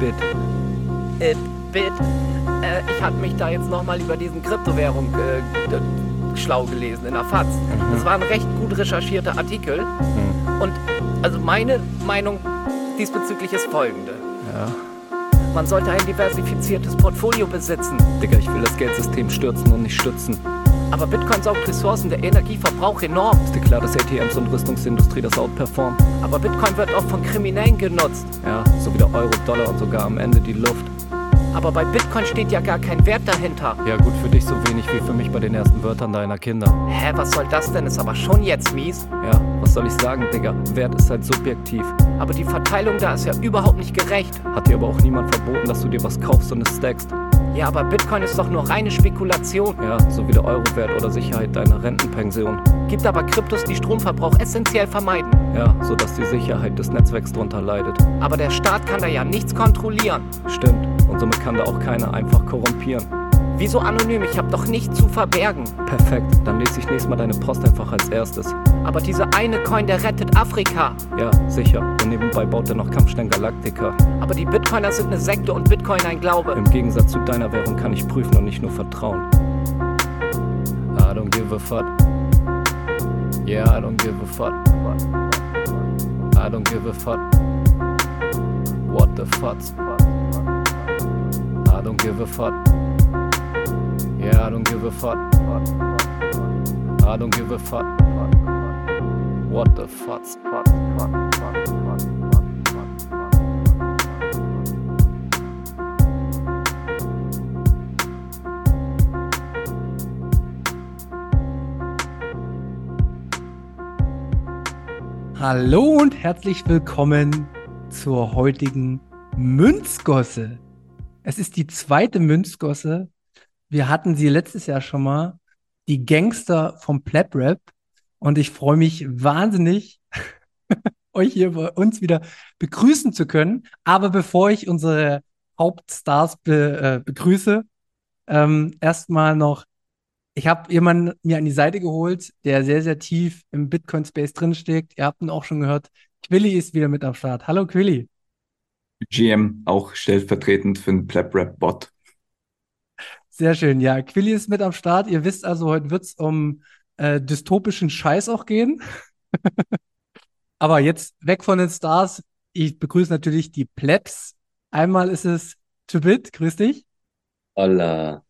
Bit? Äh, Bit, äh, ich hatte mich da jetzt nochmal über diesen Kryptowährung äh, schlau gelesen in der FAZ. Mhm. Das war ein recht gut recherchierter Artikel. Hm. Und also meine Meinung diesbezüglich ist folgende. Ja. Man sollte ein diversifiziertes Portfolio besitzen. Digga, ich will das Geldsystem stürzen und nicht stützen. Aber Bitcoin saugt Ressourcen, der Energieverbrauch enorm. Ist dir klar, dass ATMs und Rüstungsindustrie das outperformen? Aber Bitcoin wird auch von Kriminellen genutzt. Ja, so wie der Euro, Dollar und sogar am Ende die Luft. Aber bei Bitcoin steht ja gar kein Wert dahinter. Ja, gut, für dich so wenig wie für mich bei den ersten Wörtern deiner Kinder. Hä, was soll das denn? Ist aber schon jetzt mies. Ja, was soll ich sagen, Digga? Wert ist halt subjektiv. Aber die Verteilung da ist ja überhaupt nicht gerecht. Hat dir aber auch niemand verboten, dass du dir was kaufst und es stackst. Ja, aber Bitcoin ist doch nur reine Spekulation. Ja, so wie der Euro-Wert oder Sicherheit deiner Rentenpension. Gibt aber Kryptos, die Stromverbrauch essentiell vermeiden. Ja, sodass die Sicherheit des Netzwerks drunter leidet. Aber der Staat kann da ja nichts kontrollieren. Stimmt. Und somit kann da auch keiner einfach korrumpieren. Wieso anonym? Ich hab doch nichts zu verbergen. Perfekt, dann lese ich nächstes Mal deine Post einfach als erstes. Aber dieser eine Coin, der rettet Afrika. Ja, sicher. Und nebenbei baut er noch Kampfstein Galactica. Aber die Bitcoiner sind eine Sekte und Bitcoin ein Glaube. Im Gegensatz zu deiner Währung kann ich prüfen und nicht nur vertrauen. I don't give a fuck. Yeah, I don't give a fuck. I don't give a fuck. What the fuck? I don't give a fuck. Yeah, I don't give a fuck. I don't give a fuck. What the fuck? Hallo und herzlich willkommen zur heutigen Münzgosse. Es ist die zweite Münzgosse. Wir hatten sie letztes Jahr schon mal, die Gangster vom Pleb Rap. Und ich freue mich wahnsinnig, euch hier bei uns wieder begrüßen zu können. Aber bevor ich unsere Hauptstars be äh, begrüße, ähm, erstmal noch ich habe jemanden mir an die Seite geholt, der sehr, sehr tief im Bitcoin-Space drinsteckt. Ihr habt ihn auch schon gehört. Quilly ist wieder mit am Start. Hallo Quilly. GM, auch stellvertretend für den Pleb-Rap-Bot. Sehr schön. Ja, Quilly ist mit am Start. Ihr wisst also, heute wird es um äh, dystopischen Scheiß auch gehen. Aber jetzt weg von den Stars. Ich begrüße natürlich die Plebs. Einmal ist es Tubit. Grüß dich. Hola.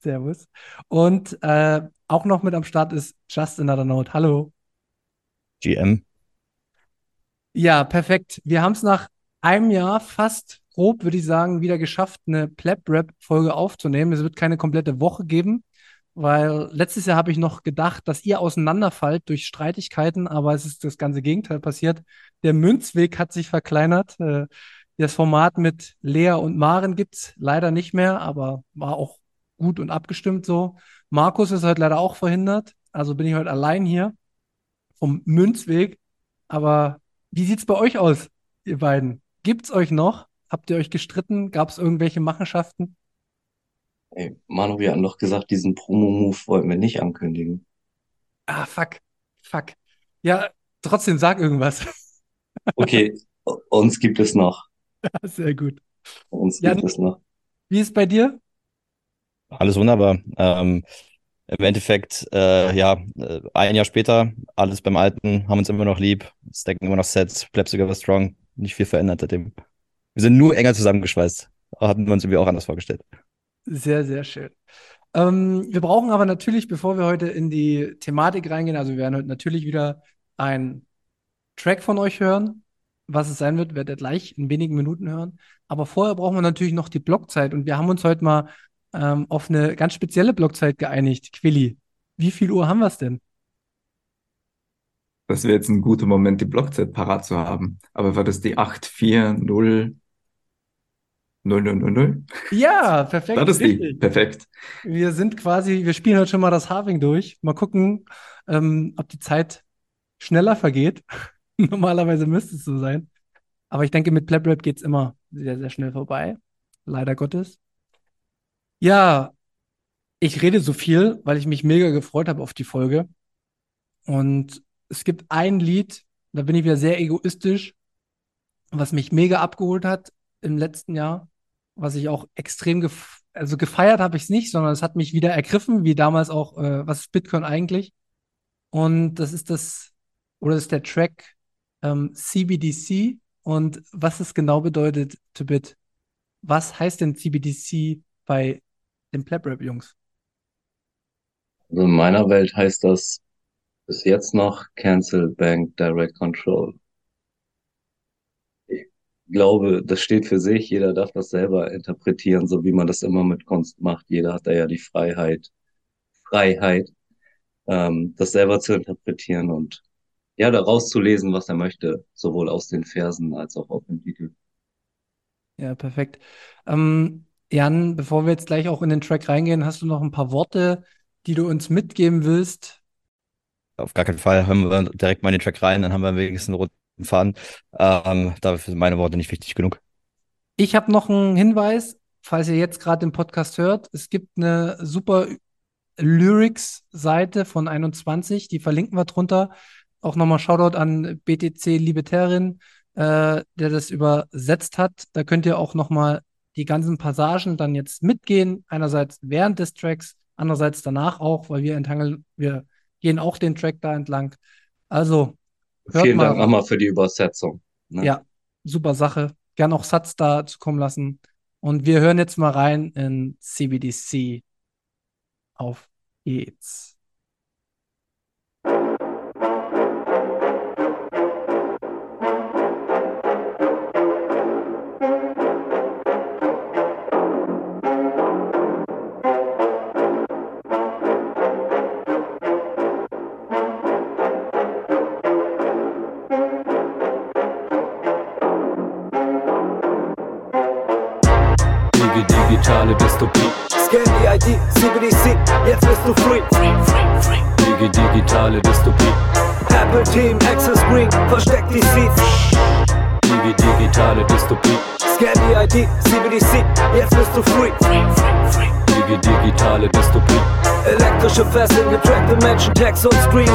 Servus. Und äh, auch noch mit am Start ist Just Another Note. Hallo. GM. Ja, perfekt. Wir haben es nach einem Jahr fast grob, würde ich sagen, wieder geschafft, eine Pleb-Rap-Folge aufzunehmen. Es wird keine komplette Woche geben, weil letztes Jahr habe ich noch gedacht, dass ihr auseinanderfallt durch Streitigkeiten, aber es ist das ganze Gegenteil passiert. Der Münzweg hat sich verkleinert. Äh, das Format mit Lea und Maren gibt's leider nicht mehr, aber war auch gut und abgestimmt so. Markus ist heute leider auch verhindert, also bin ich heute allein hier vom Münzweg. Aber wie sieht's bei euch aus, ihr beiden? Gibt's euch noch? Habt ihr euch gestritten? Gab es irgendwelche Machenschaften? Ey, Manu, wir hatten doch gesagt, diesen Promo-Move wollten wir nicht ankündigen. Ah, fuck. Fuck. Ja, trotzdem sag irgendwas. Okay, uns gibt es noch. Sehr gut. Uns Ja, gibt es noch. Wie ist bei dir? Alles wunderbar. Ähm, Im Endeffekt, äh, ja, äh, ein Jahr später, alles beim Alten, haben uns immer noch lieb, stacken immer noch Sets, bleibt sogar strong, nicht viel verändert seitdem. Wir sind nur enger zusammengeschweißt. Hatten wir uns irgendwie auch anders vorgestellt. Sehr, sehr schön. Ähm, wir brauchen aber natürlich, bevor wir heute in die Thematik reingehen, also wir werden heute natürlich wieder einen Track von euch hören. Was es sein wird, werdet ihr gleich in wenigen Minuten hören. Aber vorher brauchen wir natürlich noch die Blockzeit und wir haben uns heute mal ähm, auf eine ganz spezielle Blockzeit geeinigt. Quilli, wie viel Uhr haben wir es denn? Das wäre jetzt ein guter Moment, die Blockzeit parat zu haben. Aber war das die 840 0000? Ja, perfekt. Das die? richtig. Perfekt. Wir sind quasi, wir spielen heute schon mal das Halving durch. Mal gucken, ähm, ob die Zeit schneller vergeht. Normalerweise müsste es so sein. Aber ich denke, mit Pleb Rap geht es immer sehr, sehr schnell vorbei. Leider Gottes. Ja, ich rede so viel, weil ich mich mega gefreut habe auf die Folge. Und es gibt ein Lied, da bin ich wieder sehr egoistisch, was mich mega abgeholt hat. Im letzten Jahr, was ich auch extrem gef also gefeiert habe ich es nicht, sondern es hat mich wieder ergriffen, wie damals auch, äh, was ist Bitcoin eigentlich? Und das ist das, oder das ist der Track ähm, CBDC. Und was es genau bedeutet, to bit, was heißt denn CBDC bei den Pleb Rap Jungs? Also in meiner Welt heißt das bis jetzt noch Cancel Bank Direct Control. Ich glaube, das steht für sich. Jeder darf das selber interpretieren, so wie man das immer mit Kunst macht. Jeder hat da ja die Freiheit, Freiheit, ähm, das selber zu interpretieren und ja, daraus zu lesen, was er möchte, sowohl aus den Versen als auch auf dem Titel. Ja, perfekt. Ähm, Jan, bevor wir jetzt gleich auch in den Track reingehen, hast du noch ein paar Worte, die du uns mitgeben willst? Auf gar keinen Fall. Hören wir direkt mal in den Track rein, dann haben wir wenigstens einen roten Faden. Ähm, dafür sind meine Worte nicht wichtig genug. Ich habe noch einen Hinweis, falls ihr jetzt gerade den Podcast hört. Es gibt eine super Lyrics-Seite von 21, die verlinken wir drunter. Auch nochmal Shoutout an BTC Libertärin, äh, der das übersetzt hat. Da könnt ihr auch nochmal die ganzen Passagen dann jetzt mitgehen. Einerseits während des Tracks, andererseits danach auch, weil wir enttangeln, wir gehen auch den Track da entlang. Also, hört Vielen Dank nochmal für die Übersetzung. Ne? Ja, super Sache. Gern auch Satz da zu kommen lassen. Und wir hören jetzt mal rein in CBDC. Auf geht's. Du free. Digi digitale Dystopie. Apple Team, Access Green, versteck die Seeds. Digi digitale Dystopie. Scan die ID, CBDC, jetzt bist du free. Digi digitale Dystopie. Elektrische Fesseln, getrackte Menschen, Text und Screens.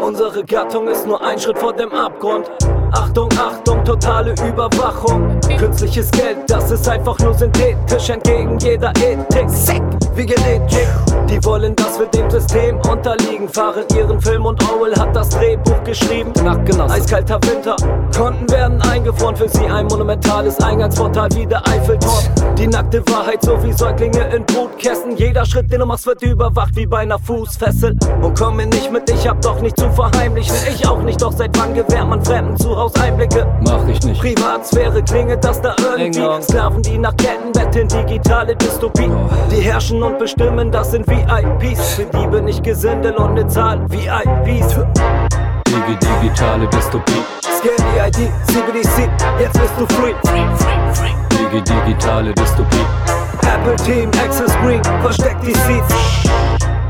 Unsere Gattung ist nur ein Schritt vor dem Abgrund. Achtung, Achtung, totale Überwachung. Künstliches Geld, das ist einfach nur synthetisch entgegen jeder Ethik. Sick, wie genetisch. Die wollen, dass wir dem System unterliegen. Fahren ihren Film und Orwell hat das Drehbuch geschrieben. Nachtgenosse. Eiskalter Winter, Konten werden eingefroren. Für sie ein monumentales Eingangsportal wie der Eiffelturm. Die nackte Wahrheit, so wie Säuglinge in Brutkästen. Jeder Schritt, den du machst, wird überwacht wie bei einer Fußfessel. Und komm mir nicht mit, ich hab doch nicht zu verheimlichen. Ich auch nicht, doch seit wann gewährt man Fremden zu Hause Einblicke? Mach ich nicht. Privatsphäre klingelt das da irgendwie. Dong. Sklaven, die nach Ketten betteln, digitale Dystopie. Die herrschen und bestimmen, das sind VIPs. Für Diebe nicht Gesindel und ne Zahl VIPs. Digi digitale Dystopie. Scan die ID, CBDC, jetzt bist du free. Digi digitale Dystopie. Apple Team, Access Green, versteck die Seeds.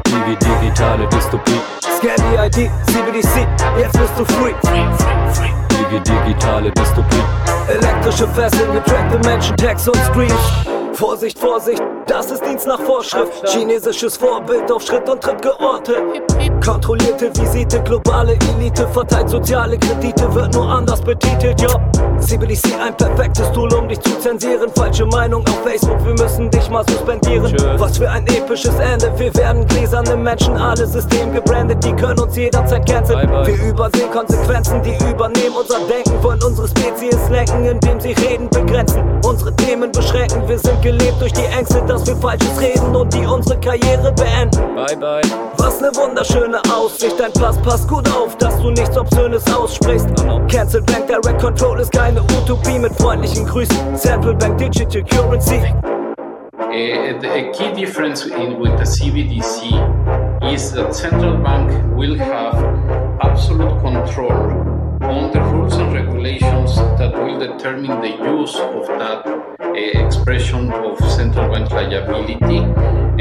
Digi digitale Dystopie. Scan die ID, CBDC, jetzt bist du free. Digi digitale Dystopie. Elektrische Fesseln, getrackte Menschen, Text und Screens. Vorsicht, Vorsicht, das ist Dienst nach Vorschrift. Chinesisches Vorbild auf Schritt und Tritt geortet. Kontrollierte Visite, globale Elite, verteilt soziale Kredite, wird nur anders betitelt, ja. CBDC ein perfektes Tool, um dich zu zensieren. Falsche Meinung auf Facebook, wir müssen dich mal suspendieren. Tschüss. Was für ein episches Ende, wir werden gläserne Menschen, alle System gebrandet, die können uns jederzeit canceln. Bye, bye. Wir übersehen Konsequenzen, die übernehmen unser Denken, wollen unsere Spezies lenken, indem sie Reden begrenzen. Unsere Themen beschränken, wir sind gelebt durch die Ängste, dass wir Falsches reden und die unsere Karriere beenden. Bye, bye. Was ne wunderschöne Aussicht, dein Pass, pass gut auf, dass du nichts Obszönes aussprichst. Cancel Bank Direct Control ist keine Utopie mit freundlichen Grüßen. Central Bank Digital Currency. Uh, the a key difference in, with the CBDC is that central bank will have absolute control on the rules and regulations that will determine the use of that Eh, expression of central bank liability,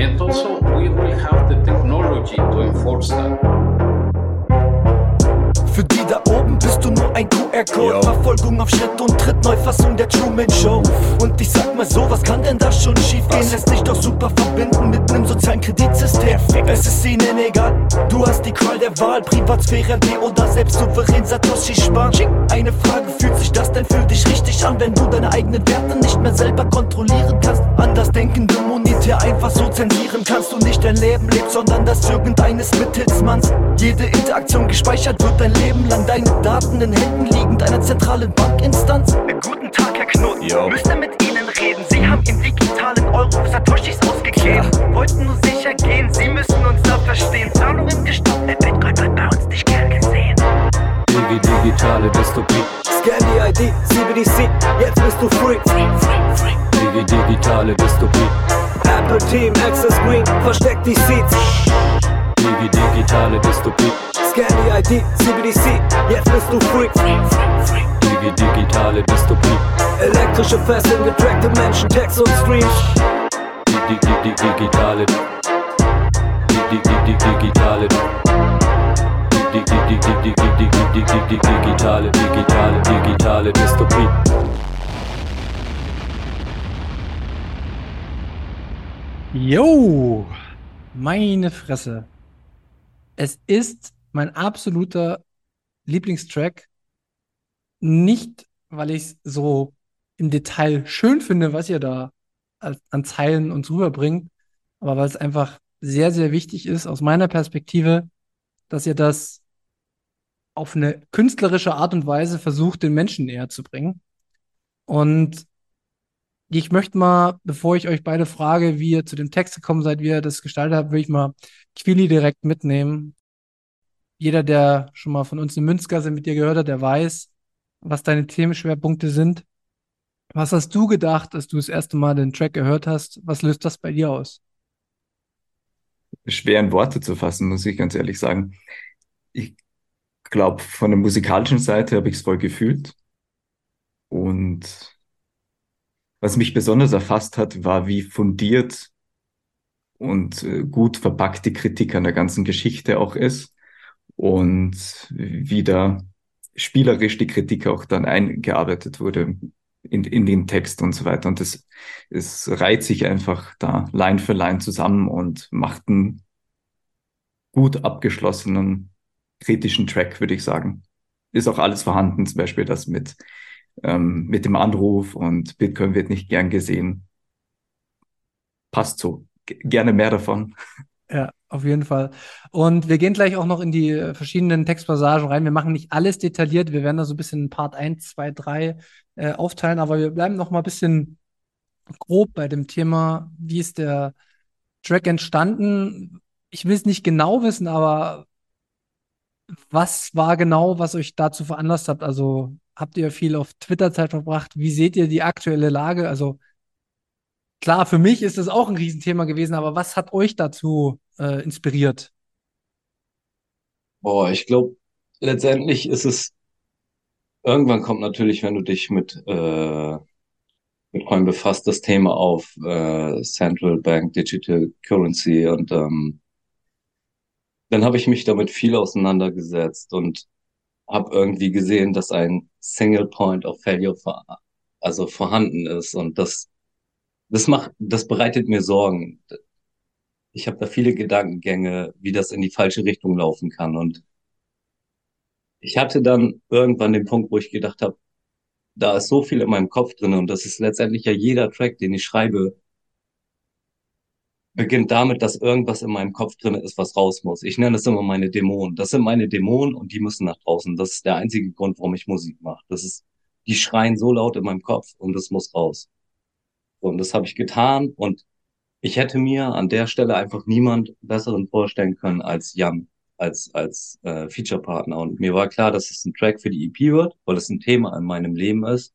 and also we will have the technology to enforce that. Für die da oben bist du nur ein QR-Code, Verfolgung auf Schritt und Tritt, Neufassung der Truman Show. Und ich sag mal so, was kann denn da schon schief gehen? Lässt sich doch super verbinden mit nem sozialen Kreditsystem. Es ist ihnen egal, du hast die Qual der Wahl, Privatsphäre, D oder selbst souverän Satoshi sparen. Eine Frage, fühlt sich das denn für dich richtig an, wenn du deine eigenen Werte nicht mehr selber kontrollieren kannst? Andersdenkende monetär einfach so zensieren kannst du nicht dein Leben lebst, sondern das irgendeines Mittelsmanns. Jede Interaktion gespeichert wird dein Leben lang, deine Daten in Händen liegen deiner zentralen Bankinstanz. Guten Tag, Herr Knut, Jo. müsste mit Ihnen reden. Sie haben in digitalen Euro Satoshis ausgegeben. Wollten nur sicher gehen, Sie müssen uns da verstehen. Zahlungen gestoppt, der Bitcoin wird bei uns nicht gern gesehen. Digi digitale Dystopie. Scan die ID, CBDC, jetzt bist du free. Digi digitale Dystopie. Apple Team, Access Green, versteck die Seats. Digi digitale Dystopie. Scan die ID, CBDC, jetzt bist du free. Digi digitale Dystopie. Elektrische Fesseln, getrackte Menschen, Text und Streams. Digi digi digitale. Digi digi digitale. Digi digi digi digi digi digitale digitale digitale Dystopie. Yo, meine Fresse. Es ist mein absoluter Lieblingstrack. Nicht, weil ich es so im Detail schön finde, was ihr da an Zeilen uns rüberbringt, aber weil es einfach sehr, sehr wichtig ist, aus meiner Perspektive, dass ihr das auf eine künstlerische Art und Weise versucht, den Menschen näher zu bringen. Und ich möchte mal, bevor ich euch beide frage, wie ihr zu dem Text gekommen seid, wie ihr das gestaltet habt, will ich mal Quilly direkt mitnehmen. Jeder, der schon mal von uns in Münzgasse mit dir gehört hat, der weiß, was deine Themenschwerpunkte sind. Was hast du gedacht, als du das erste Mal den Track gehört hast? Was löst das bei dir aus? Schwer in Worte zu fassen, muss ich ganz ehrlich sagen. Ich glaube, von der musikalischen Seite habe ich es voll gefühlt. Und was mich besonders erfasst hat, war, wie fundiert und äh, gut verpackt die Kritik an der ganzen Geschichte auch ist und wie da spielerisch die Kritik auch dann eingearbeitet wurde in, in den Text und so weiter. Und das, es reiht sich einfach da Line für Line zusammen und macht einen gut abgeschlossenen kritischen Track, würde ich sagen. Ist auch alles vorhanden, zum Beispiel das mit, ähm, mit dem Anruf und Bitcoin wird nicht gern gesehen. Passt so. G gerne mehr davon. Ja, auf jeden Fall. Und wir gehen gleich auch noch in die verschiedenen Textpassagen rein. Wir machen nicht alles detailliert. Wir werden da so ein bisschen Part 1, 2, 3 äh, aufteilen, aber wir bleiben noch mal ein bisschen grob bei dem Thema, wie ist der Track entstanden? Ich will es nicht genau wissen, aber was war genau, was euch dazu veranlasst habt? Also habt ihr viel auf Twitter Zeit verbracht? Wie seht ihr die aktuelle Lage? Also klar, für mich ist das auch ein Riesenthema gewesen, aber was hat euch dazu äh, inspiriert? Boah, ich glaube, letztendlich ist es, irgendwann kommt natürlich, wenn du dich mit äh, Bitcoin befasst, das Thema auf äh, Central Bank Digital Currency und ähm, dann habe ich mich damit viel auseinandergesetzt und habe irgendwie gesehen, dass ein Single Point of Failure vor, also vorhanden ist und das das macht das bereitet mir Sorgen. Ich habe da viele Gedankengänge, wie das in die falsche Richtung laufen kann und ich hatte dann irgendwann den Punkt, wo ich gedacht habe, da ist so viel in meinem Kopf drin und das ist letztendlich ja jeder Track, den ich schreibe, beginnt damit, dass irgendwas in meinem Kopf drin ist, was raus muss. Ich nenne das immer meine Dämonen. Das sind meine Dämonen und die müssen nach draußen. Das ist der einzige Grund, warum ich Musik mache. Das ist, die schreien so laut in meinem Kopf und das muss raus. Und das habe ich getan und ich hätte mir an der Stelle einfach niemand besseren vorstellen können als Jan, als, als äh, Feature-Partner. Und mir war klar, dass es ein Track für die EP wird, weil es ein Thema in meinem Leben ist.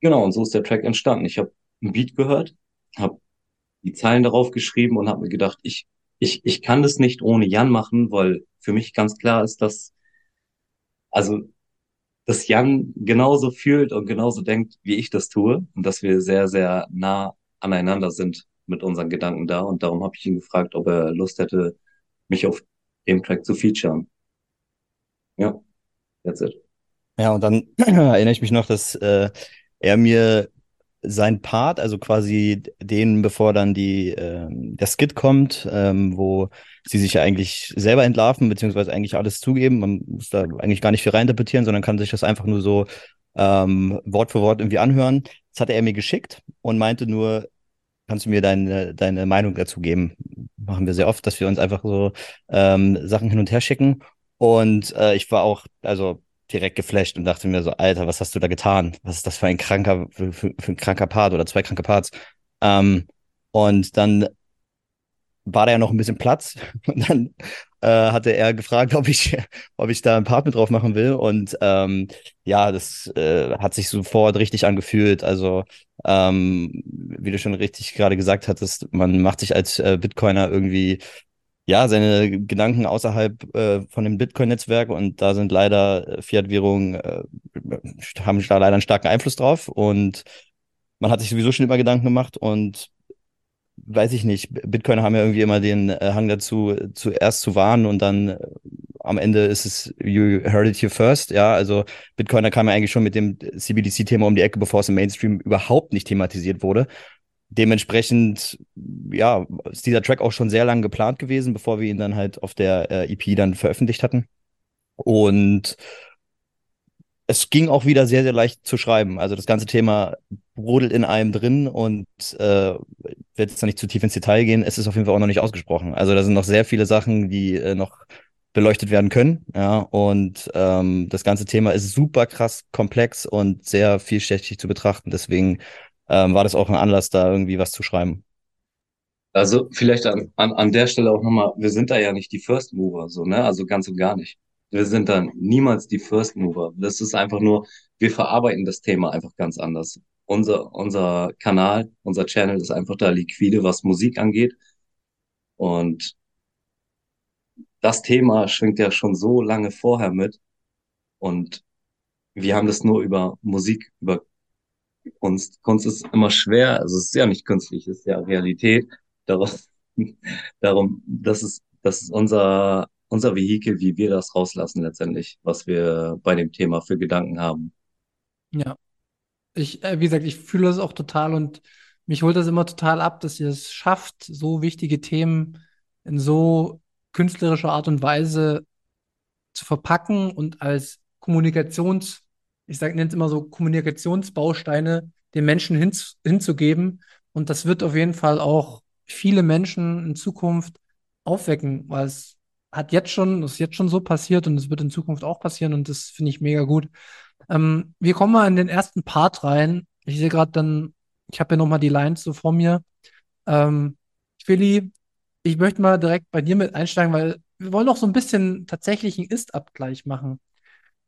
Genau, und so ist der Track entstanden. Ich habe ein Beat gehört, habe die Zeilen darauf geschrieben und habe mir gedacht, ich, ich, ich kann das nicht ohne Jan machen, weil für mich ganz klar ist, dass, also, dass Jan genauso fühlt und genauso denkt, wie ich das tue und dass wir sehr, sehr nah aneinander sind mit unseren Gedanken da. Und darum habe ich ihn gefragt, ob er Lust hätte, mich auf dem Track zu featuren. Ja, that's it. Ja, und dann erinnere ich mich noch, dass äh, er mir sein Part, also quasi den, bevor dann die äh, der Skit kommt, ähm, wo sie sich ja eigentlich selber entlarven, beziehungsweise eigentlich alles zugeben. Man muss da eigentlich gar nicht viel reininterpretieren, sondern kann sich das einfach nur so ähm, Wort für Wort irgendwie anhören. Das hatte er mir geschickt und meinte nur, kannst du mir deine, deine Meinung dazu geben? Machen wir sehr oft, dass wir uns einfach so ähm, Sachen hin und her schicken. Und äh, ich war auch, also direkt geflasht und dachte mir so, Alter, was hast du da getan? Was ist das für ein kranker, für, für, ein kranker Part oder zwei kranke Parts? Ähm, und dann war da ja noch ein bisschen Platz und dann äh, hatte er gefragt, ob ich, ob ich da ein Part mit drauf machen will und ähm, ja, das äh, hat sich sofort richtig angefühlt. Also ähm, wie du schon richtig gerade gesagt hattest, man macht sich als äh, Bitcoiner irgendwie ja, seine Gedanken außerhalb äh, von dem Bitcoin-Netzwerk und da sind leider äh, Fiat-Währungen, äh, haben da leider einen starken Einfluss drauf und man hat sich sowieso schon immer Gedanken gemacht und weiß ich nicht, Bitcoiner haben ja irgendwie immer den äh, Hang dazu, zuerst zu warnen und dann äh, am Ende ist es you heard it here first, ja, also Bitcoiner kam ja eigentlich schon mit dem CBDC-Thema um die Ecke, bevor es im Mainstream überhaupt nicht thematisiert wurde dementsprechend, ja, ist dieser Track auch schon sehr lange geplant gewesen, bevor wir ihn dann halt auf der äh, EP dann veröffentlicht hatten. Und es ging auch wieder sehr, sehr leicht zu schreiben. Also das ganze Thema brodelt in einem drin und äh, wird jetzt noch nicht zu tief ins Detail gehen. Es ist auf jeden Fall auch noch nicht ausgesprochen. Also da sind noch sehr viele Sachen, die äh, noch beleuchtet werden können. Ja, und ähm, das ganze Thema ist super krass komplex und sehr vielschichtig zu betrachten. Deswegen ähm, war das auch ein Anlass, da irgendwie was zu schreiben. Also vielleicht an, an, an der Stelle auch nochmal, wir sind da ja nicht die First Mover, so, ne? Also ganz und gar nicht. Wir sind dann niemals die First Mover. Das ist einfach nur, wir verarbeiten das Thema einfach ganz anders. Unser, unser Kanal, unser Channel ist einfach da liquide, was Musik angeht. Und das Thema schwingt ja schon so lange vorher mit. Und wir haben das nur über Musik, über Kunst. Kunst ist immer schwer, also es ist ja nicht künstlich, es ist ja Realität. Darum, darum das ist, das ist unser, unser Vehikel, wie wir das rauslassen letztendlich, was wir bei dem Thema für Gedanken haben. Ja. Ich, äh, wie gesagt, ich fühle das auch total und mich holt das immer total ab, dass ihr es schafft, so wichtige Themen in so künstlerischer Art und Weise zu verpacken und als Kommunikations- ich sage, nenne es immer so Kommunikationsbausteine den Menschen hin, hinzugeben. Und das wird auf jeden Fall auch viele Menschen in Zukunft aufwecken, weil es hat jetzt schon, ist jetzt schon so passiert und es wird in Zukunft auch passieren und das finde ich mega gut. Ähm, wir kommen mal in den ersten Part rein. Ich sehe gerade dann, ich habe ja nochmal die Lines so vor mir. Ähm, Willi, ich möchte mal direkt bei dir mit einsteigen, weil wir wollen noch so ein bisschen tatsächlich einen Ist-Abgleich machen.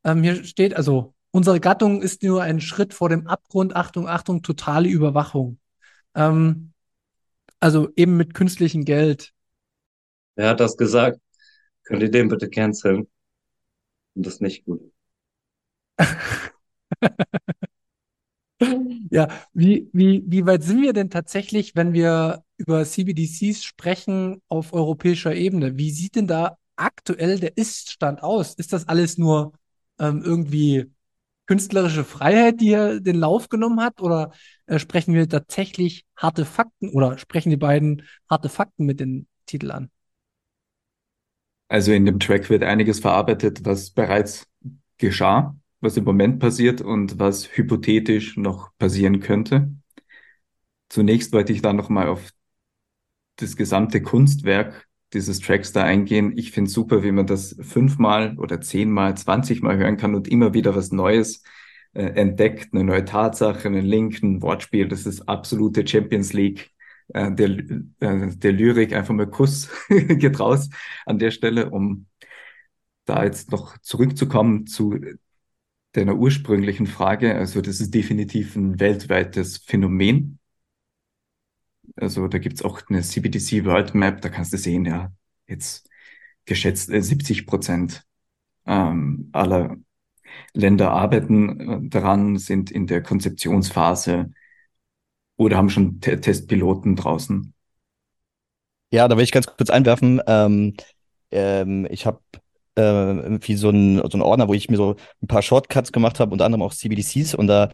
Ähm, hier steht also, Unsere Gattung ist nur ein Schritt vor dem Abgrund. Achtung, Achtung, totale Überwachung. Ähm, also eben mit künstlichem Geld. Wer hat das gesagt? Könnt ihr den bitte canceln? Und das ist nicht gut. ja, wie, wie, wie weit sind wir denn tatsächlich, wenn wir über CBDCs sprechen auf europäischer Ebene? Wie sieht denn da aktuell der Ist-Stand aus? Ist das alles nur ähm, irgendwie künstlerische Freiheit, die er den Lauf genommen hat? Oder äh, sprechen wir tatsächlich harte Fakten oder sprechen die beiden harte Fakten mit den Titel an? Also in dem Track wird einiges verarbeitet, was bereits geschah, was im Moment passiert und was hypothetisch noch passieren könnte. Zunächst wollte ich da nochmal auf das gesamte Kunstwerk dieses Tracks da eingehen. Ich finde super, wie man das fünfmal oder zehnmal, zwanzigmal hören kann und immer wieder was Neues äh, entdeckt, eine neue Tatsache, einen Link, ein Wortspiel. Das ist absolute Champions League äh, der, äh, der Lyrik. Einfach mal Kuss geht raus an der Stelle, um da jetzt noch zurückzukommen zu deiner ursprünglichen Frage. Also das ist definitiv ein weltweites Phänomen. Also da gibt's auch eine CBDC World Map, da kannst du sehen, ja, jetzt geschätzt äh, 70 Prozent ähm, aller Länder arbeiten äh, daran, sind in der Konzeptionsphase oder haben schon T Testpiloten draußen. Ja, da will ich ganz kurz einwerfen. Ähm, ähm, ich habe äh, irgendwie so ein, so ein Ordner, wo ich mir so ein paar Shortcuts gemacht habe, unter anderem auch CBDCs und da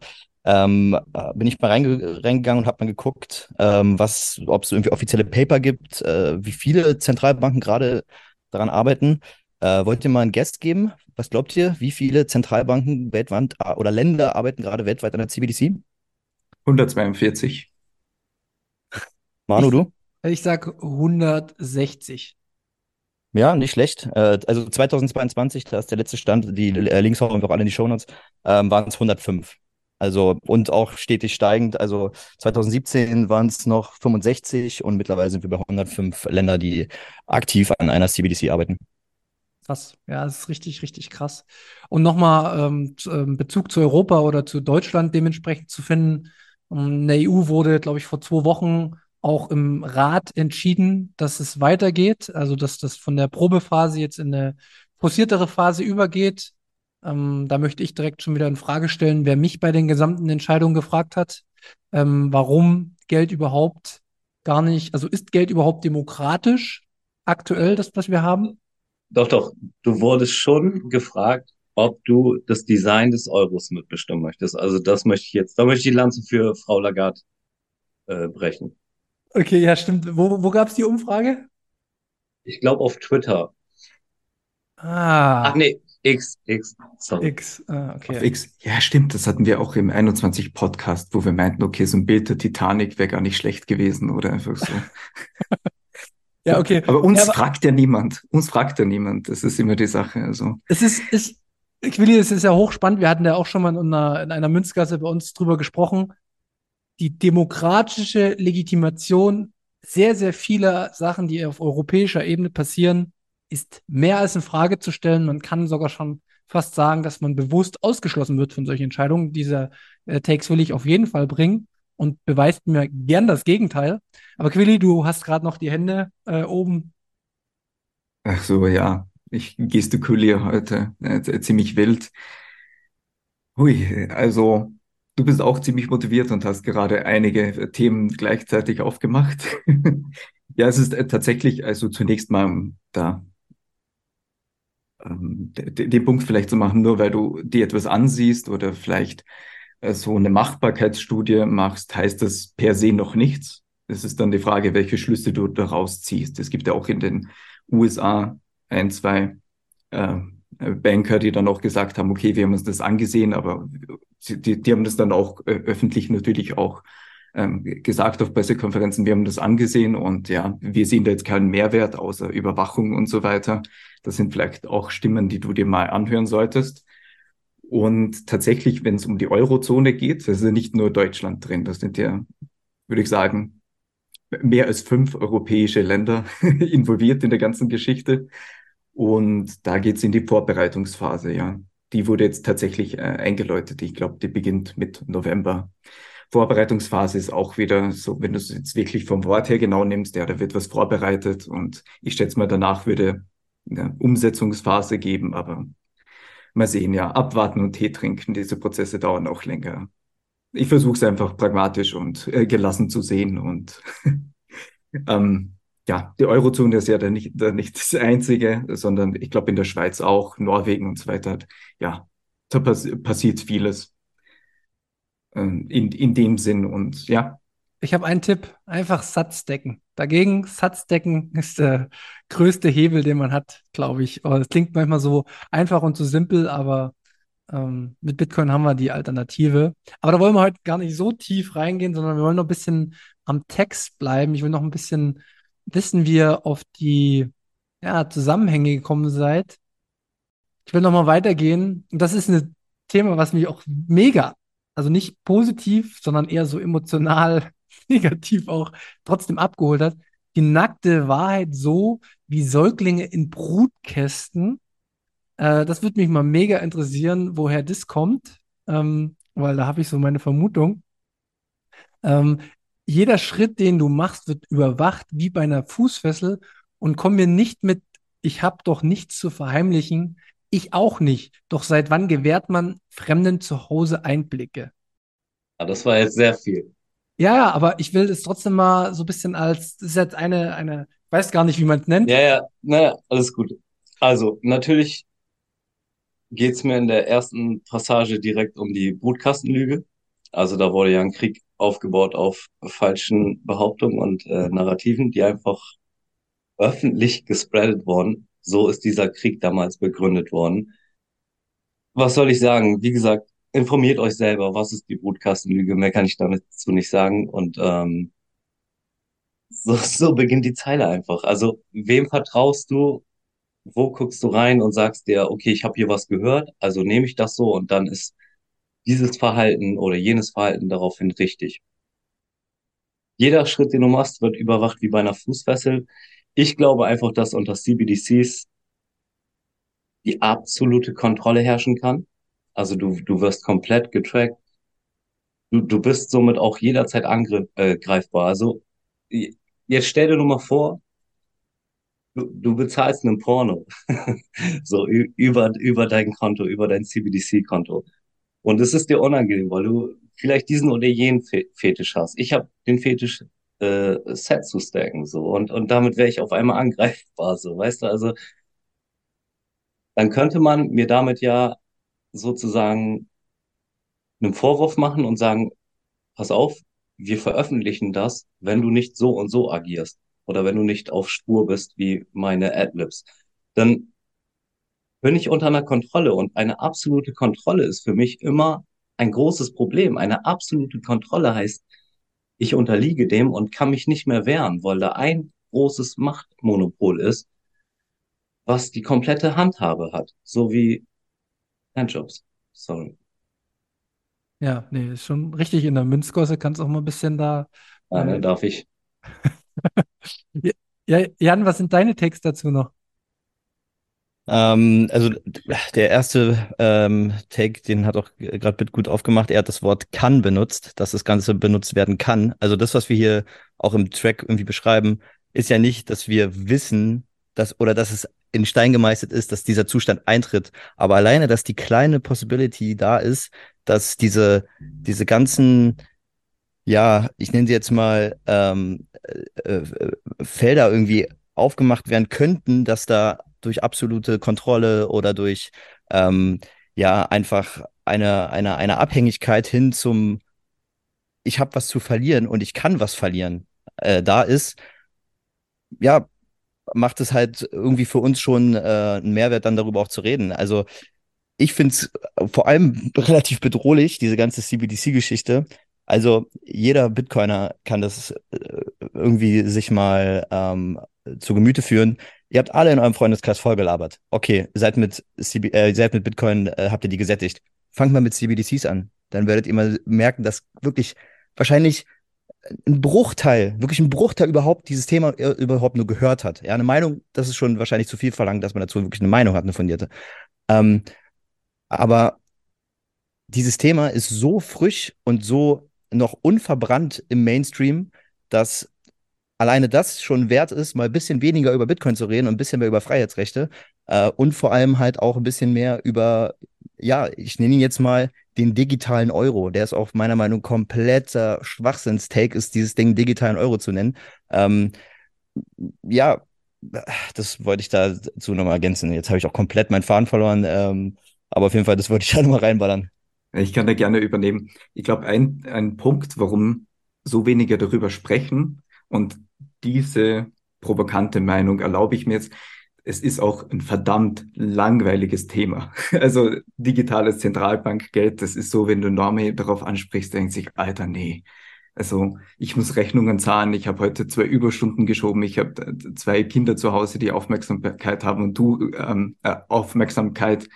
ähm, äh, bin ich mal reinge reingegangen und habe mal geguckt, ähm, was, ob es irgendwie offizielle Paper gibt, äh, wie viele Zentralbanken gerade daran arbeiten. Äh, wollt ihr mal einen Guest geben? Was glaubt ihr, wie viele Zentralbanken weltweit äh, oder Länder arbeiten gerade weltweit an der CBDC? 142. Manu, Ich- du? Ich sag 160. Ja, nicht schlecht. Äh, also 2022, da ist der letzte Stand, die Links hauen wir auch alle in die Shownotes, ähm, waren es 105. Also und auch stetig steigend. Also 2017 waren es noch 65 und mittlerweile sind wir bei 105 Länder, die aktiv an einer CBDC arbeiten. Krass. Ja, das ist richtig, richtig krass. Und nochmal ähm, ähm, Bezug zu Europa oder zu Deutschland dementsprechend zu finden. Ähm, In der EU wurde, glaube ich, vor zwei Wochen auch im Rat entschieden, dass es weitergeht. Also, dass das von der Probephase jetzt in eine forciertere Phase übergeht. Ähm, da möchte ich direkt schon wieder in Frage stellen, wer mich bei den gesamten Entscheidungen gefragt hat, ähm, warum Geld überhaupt gar nicht, also ist Geld überhaupt demokratisch aktuell, das, was wir haben? Doch, doch, du wurdest schon gefragt, ob du das Design des Euros mitbestimmen möchtest. Also das möchte ich jetzt, da möchte ich die Lanze für Frau Lagarde äh, brechen. Okay, ja, stimmt. Wo, wo gab es die Umfrage? Ich glaube auf Twitter. Ah, Ach nee, X, X, sorry. X. Ah, Auf okay. X. Ja, stimmt, das hatten wir auch im 21 Podcast, wo wir meinten, okay, so ein Bild der Titanic wäre gar nicht schlecht gewesen oder einfach so. Ja, okay. Aber uns Ja, aber fragt ja niemand. Uns fragt ja niemand. Das ist immer die Sache. Also, es ist, ist, ich will, es ist ja hochspannend. Wir hatten ja auch schon mal in einer, in einer Münzgasse bei uns drüber gesprochen. Die demokratische Legitimation sehr, sehr vieler Sachen, die auf europäischer Ebene passieren, ist mehr als in Frage zu stellen. Man kann sogar schon fast sagen, dass man bewusst ausgeschlossen wird von solchen Entscheidungen. Diese äh, Takes will ich auf jeden Fall bringen und beweist mir gern das Gegenteil. Aber Quilly, du hast gerade noch die Hände äh, oben. ach so, ja, ich gestikuliere heute äh, ziemlich wild. Hui, also du bist auch ziemlich motiviert und hast gerade einige Themen gleichzeitig aufgemacht. Ja, es ist äh, tatsächlich, also zunächst mal um da ähm, de- de- den Punkt vielleicht zu machen, nur weil du dir etwas ansiehst oder vielleicht äh, so eine Machbarkeitsstudie machst, heißt das per se noch nichts. Es ist dann die Frage, welche Schlüsse du daraus ziehst. Es gibt ja auch in den USA ein, zwei äh, Banker, die dann auch gesagt haben, okay, wir haben uns das angesehen, aber die, die haben das dann auch äh, öffentlich natürlich auch gesagt auf Pressekonferenzen, wir haben das angesehen und ja, wir sehen da jetzt keinen Mehrwert außer Überwachung und so weiter. Das sind vielleicht auch Stimmen, die du dir mal anhören solltest. Und tatsächlich, wenn es um die Eurozone geht, da ist ja nicht nur Deutschland drin, das sind ja, würde ich sagen, mehr als fünf europäische Länder involviert in der ganzen Geschichte. Und da geht's in die Vorbereitungsphase, ja. Die wurde jetzt tatsächlich äh, eingeläutet. Ich glaube, die beginnt mit November. Vorbereitungsphase ist auch wieder so, wenn du es jetzt wirklich vom Wort her genau nimmst, ja, da wird was vorbereitet und ich schätze mal, danach würde eine Umsetzungsphase geben, aber mal sehen, ja, abwarten und Tee trinken, diese Prozesse dauern auch länger. Ich versuche es einfach pragmatisch und äh, gelassen zu sehen und ähm, ja, die Eurozone ist ja da nicht, da nicht das Einzige, sondern ich glaube in der Schweiz auch, Norwegen und so weiter. Ja, da pass passiert vieles in, in dem Sinn und ja, Ich habe einen Tipp, einfach Satzdecken. Dagegen, Satzdecken ist der größte Hebel, den man hat, glaube ich. Oh, das klingt manchmal so einfach und so simpel, aber ähm, mit Bitcoin haben wir die Alternative. Aber da wollen wir heute gar nicht so tief reingehen, sondern wir wollen noch ein bisschen am Text bleiben. Ich will noch ein bisschen wissen, wie ihr auf die ja, Zusammenhänge gekommen seid. Ich will noch mal weitergehen. Und das ist ein Thema, was mich auch mega, also nicht positiv, sondern eher so emotional negativ auch trotzdem abgeholt hat. Die nackte Wahrheit so wie Säuglinge in Brutkästen. Äh, das würde mich mal mega interessieren, woher das kommt, ähm, weil da habe ich so meine Vermutung. Ähm, jeder Schritt, den du machst, wird überwacht wie bei einer Fußfessel und komm mir nicht mit, ich habe doch nichts zu verheimlichen. Ich auch nicht. Doch seit wann gewährt man Fremden zu Hause Einblicke? Ah, das war jetzt sehr viel. Ja, ja, aber ich will es trotzdem mal so ein bisschen als, das ist jetzt eine, eine, ich weiß gar nicht, wie man es nennt. Ja, ja, naja, alles gut. Also, natürlich geht's mir in der ersten Passage direkt um die Brutkastenlüge. Also da wurde ja ein Krieg aufgebaut auf falschen Behauptungen und äh, Narrativen, die einfach öffentlich gespreadet wurden. So ist dieser Krieg damals begründet worden. Was soll ich sagen? Wie gesagt, informiert euch selber, was ist die Brutkastenlüge, mehr kann ich dazu nicht sagen. Und ähm, so, so beginnt die Zeile einfach. Also, wem vertraust du? Wo guckst du rein und sagst dir, okay, ich habe hier was gehört, also nehme ich das so und dann ist dieses Verhalten oder jenes Verhalten daraufhin richtig. Jeder Schritt, den du machst, wird überwacht wie bei einer Fußfessel. Ich glaube einfach, dass unter CBDCs die absolute Kontrolle herrschen kann. Also du, du wirst komplett getrackt. Du, du bist somit auch jederzeit angreifbar. Äh, also jetzt stell dir nur mal vor, du, du bezahlst einen Porno. so über, über dein Konto, über dein CBDC-Konto. Und es ist dir unangenehm, weil du vielleicht diesen oder jenen Fetisch hast. Ich habe den Fetisch, äh, Set zu stacken, so. Und, und damit wäre ich auf einmal angreifbar, so. Weißt du, also, dann könnte man mir damit ja sozusagen einen Vorwurf machen und sagen, pass auf, wir veröffentlichen das, wenn du nicht so und so agierst oder wenn du nicht auf Spur bist wie meine Adlibs. Dann bin ich unter einer Kontrolle und eine absolute Kontrolle ist für mich immer ein großes Problem. Eine absolute Kontrolle heißt, ich unterliege dem und kann mich nicht mehr wehren, weil da ein großes Machtmonopol ist, was die komplette Handhabe hat, so wie Handjobs. Sorry. Ja, nee, ist schon richtig in der Münzgosse, kannst auch mal ein bisschen da. Ja, ne, darf ich. ja, Jan, was sind deine Takes dazu noch? Ähm, also der erste ähm, Take, den hat auch gerade Bit gut aufgemacht. Er hat das Wort kann benutzt, dass das Ganze benutzt werden kann. Also das, was wir hier auch im Track irgendwie beschreiben, ist ja nicht, dass wir wissen, dass oder dass es in Stein gemeißelt ist, dass dieser Zustand eintritt. Aber alleine, dass die kleine Possibility da ist, dass diese diese ganzen ja, ich nenne sie jetzt mal ähm, äh, äh, Felder irgendwie aufgemacht werden könnten, dass da durch absolute Kontrolle oder durch ähm, ja einfach eine, eine, eine Abhängigkeit hin zum ich habe was zu verlieren und ich kann was verlieren äh, da ist, ja, macht es halt irgendwie für uns schon äh, einen Mehrwert, dann darüber auch zu reden. Also ich finde es vor allem relativ bedrohlich, diese ganze CBDC-Geschichte. Also jeder Bitcoiner kann das äh, irgendwie sich mal ähm, zu Gemüte führen. Ihr habt alle in eurem Freundeskreis vollgelabert. Okay, seid mit, CB, äh, seid mit Bitcoin, äh, habt ihr die gesättigt. Fangt mal mit CBDCs an. Dann werdet ihr mal merken, dass wirklich wahrscheinlich ein Bruchteil, wirklich ein Bruchteil überhaupt dieses Thema äh, überhaupt nur gehört hat. Ja, eine Meinung, das ist schon wahrscheinlich zu viel verlangt, dass man dazu wirklich eine Meinung hat, eine fundierte. Ähm, aber dieses Thema ist so frisch und so noch unverbrannt im Mainstream, dass alleine das schon wert ist, mal ein bisschen weniger über Bitcoin zu reden und ein bisschen mehr über Freiheitsrechte äh, und vor allem halt auch ein bisschen mehr über, ja, ich nenne ihn jetzt mal den digitalen Euro. Der ist auch meiner Meinung nach kompletter Schwachsinnstake, ist dieses Ding digitalen Euro zu nennen. Ähm, ja, das wollte ich dazu nochmal ergänzen. Jetzt habe ich auch komplett meinen Faden verloren, ähm, aber auf jeden Fall, das wollte ich da nochmal reinballern. Ich kann da gerne übernehmen. Ich glaube, ein, ein Punkt, warum so wenige darüber sprechen und diese provokante Meinung erlaube ich mir jetzt. Es ist auch ein verdammt langweiliges Thema. Also digitales Zentralbankgeld, das ist so, wenn du Norme darauf ansprichst, denkt sich, Alter, nee. Also ich muss Rechnungen zahlen, ich habe heute zwei Überstunden geschoben, ich habe zwei Kinder zu Hause, die Aufmerksamkeit haben und du ähm, äh, Aufmerksamkeit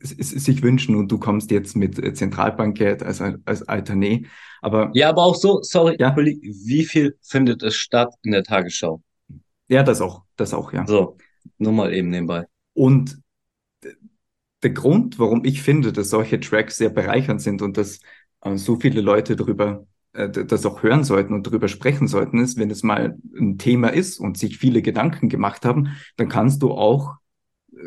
sich wünschen und du kommst jetzt mit äh, Zentralbankgeld als, als Alter, nee. Aber ja, aber auch so, sorry, ja. wie viel findet es statt in der Tagesschau? Ja, das auch, das auch, ja. So, nur mal eben nebenbei. Und der Grund, warum ich finde, dass solche Tracks sehr bereichernd sind und dass äh, so viele Leute darüber äh, das auch hören sollten und darüber sprechen sollten, ist, wenn es mal ein Thema ist und sich viele Gedanken gemacht haben, dann kannst du auch äh,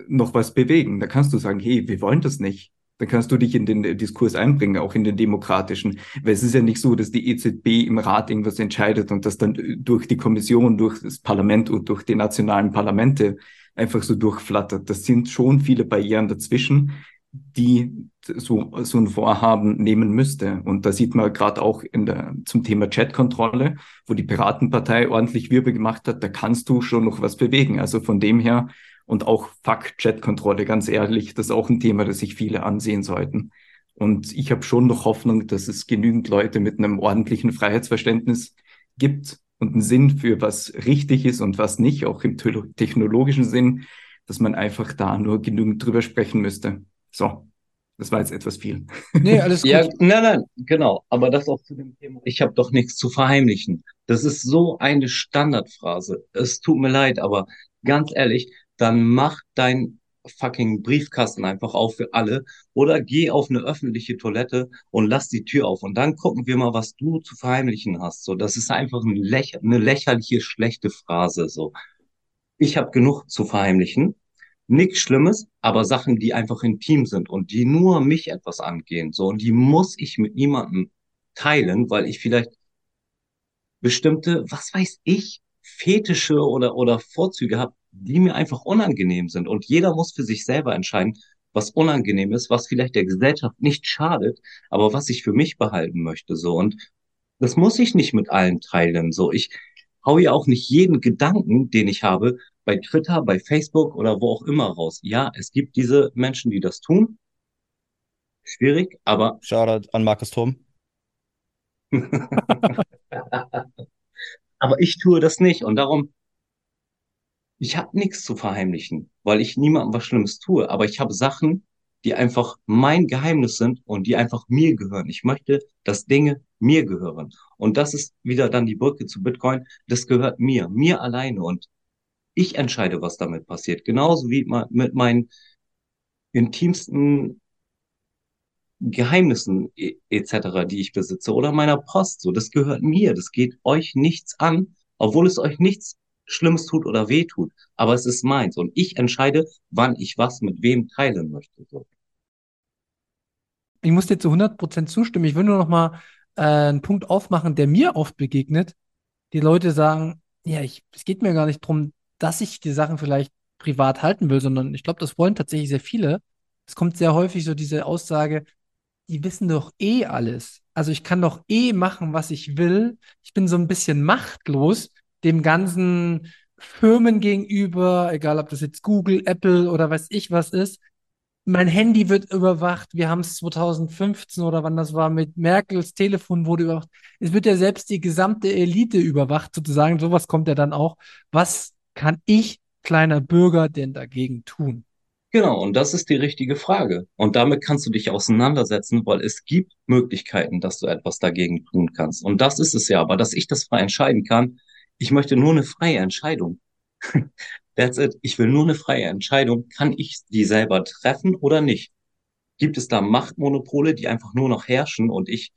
noch was bewegen. Da kannst du sagen, hey, wir wollen das nicht dann kannst du dich in den Diskurs einbringen, auch in den demokratischen. Weil es ist ja nicht so, dass die EZB im Rat irgendwas entscheidet und das dann durch die Kommission, durch das Parlament und durch die nationalen Parlamente einfach so durchflattert. Das sind schon viele Barrieren dazwischen, die so, so ein Vorhaben nehmen müsste. Und da sieht man gerade auch in der, zum Thema Chatkontrolle, wo die Piratenpartei ordentlich Wirbel gemacht hat, da kannst du schon noch was bewegen. Also von dem her und auch Fuck Chatkontrolle, ganz ehrlich, das ist auch ein Thema, das sich viele ansehen sollten. Und ich habe schon noch Hoffnung, dass es genügend Leute mit einem ordentlichen Freiheitsverständnis gibt und einen Sinn für was richtig ist und was nicht, auch im technologischen Sinn, dass man einfach da nur genügend drüber sprechen müsste. So, das war jetzt etwas viel. Nee, alles gut. Ja, nein, nein, genau. Aber das auch zu dem Thema. Ich habe doch nichts zu verheimlichen. Das ist so eine Standardphrase. Es tut mir leid, aber ganz ehrlich, dann mach dein fucking Briefkasten einfach auf für alle oder geh auf eine öffentliche Toilette und lass die Tür auf und dann gucken wir mal, was du zu verheimlichen hast. So, das ist einfach ein lächer eine lächerliche, schlechte Phrase. So, ich habe genug zu verheimlichen nichts Schlimmes, aber Sachen, die einfach intim sind und die nur mich etwas angehen. So, und die muss ich mit niemandem teilen, weil ich vielleicht bestimmte, was weiß ich, Fetische oder, oder Vorzüge habe, die mir einfach unangenehm sind. Und jeder muss für sich selber entscheiden, was unangenehm ist, was vielleicht der Gesellschaft nicht schadet, aber was ich für mich behalten möchte. So, und das muss ich nicht mit allen teilen. So, ich hau ja auch nicht jeden Gedanken, den ich habe, bei Twitter, bei Facebook oder wo auch immer raus. Ja, es gibt diese Menschen, die das tun. Schwierig, aber. Shoutout an Markus Thom. aber ich tue das nicht und darum, ich habe nichts zu verheimlichen, weil ich niemandem was Schlimmes tue, aber ich habe Sachen, die einfach mein Geheimnis sind und die einfach mir gehören. Ich möchte, dass Dinge mir gehören. Und das ist wieder dann die Brücke zu Bitcoin. Das gehört mir, mir alleine. Und ich entscheide, was damit passiert. Genauso wie mit meinen intimsten Geheimnissen etc., die ich besitze oder meiner Post. So, das gehört mir. Das geht euch nichts an, obwohl es euch nichts Schlimmes tut oder weh tut. Aber es ist meins und ich entscheide, wann ich was mit wem teilen möchte. So. Ich muss dir zu 100% zustimmen. Ich will nur noch mal äh, einen Punkt aufmachen, der mir oft begegnet. Die Leute sagen, ja, ich, es geht mir gar nicht drum, dass ich die Sachen vielleicht privat halten will, sondern ich glaube, das wollen tatsächlich sehr viele. Es kommt sehr häufig so diese Aussage, die wissen doch eh alles. Also ich kann doch eh machen, was ich will. Ich bin so ein bisschen machtlos dem ganzen Firmen gegenüber, egal ob das jetzt Google, Apple oder weiß ich was ist mein Handy wird überwacht. Wir haben es 2015 oder wann das war mit Merkels Telefon wurde überwacht. Es wird ja selbst die gesamte Elite überwacht, sozusagen. Sowas kommt ja dann auch. Was kann ich, kleiner Bürger, denn dagegen tun? Genau, und das ist die richtige Frage. Und damit kannst du dich auseinandersetzen, weil es gibt Möglichkeiten, dass du etwas dagegen tun kannst. Und das ist es ja, aber dass ich das frei entscheiden kann. Ich möchte nur eine freie Entscheidung. That's it. Ich will nur eine freie Entscheidung. Kann ich die selber treffen oder nicht? Gibt es da Machtmonopole, die einfach nur noch herrschen und ich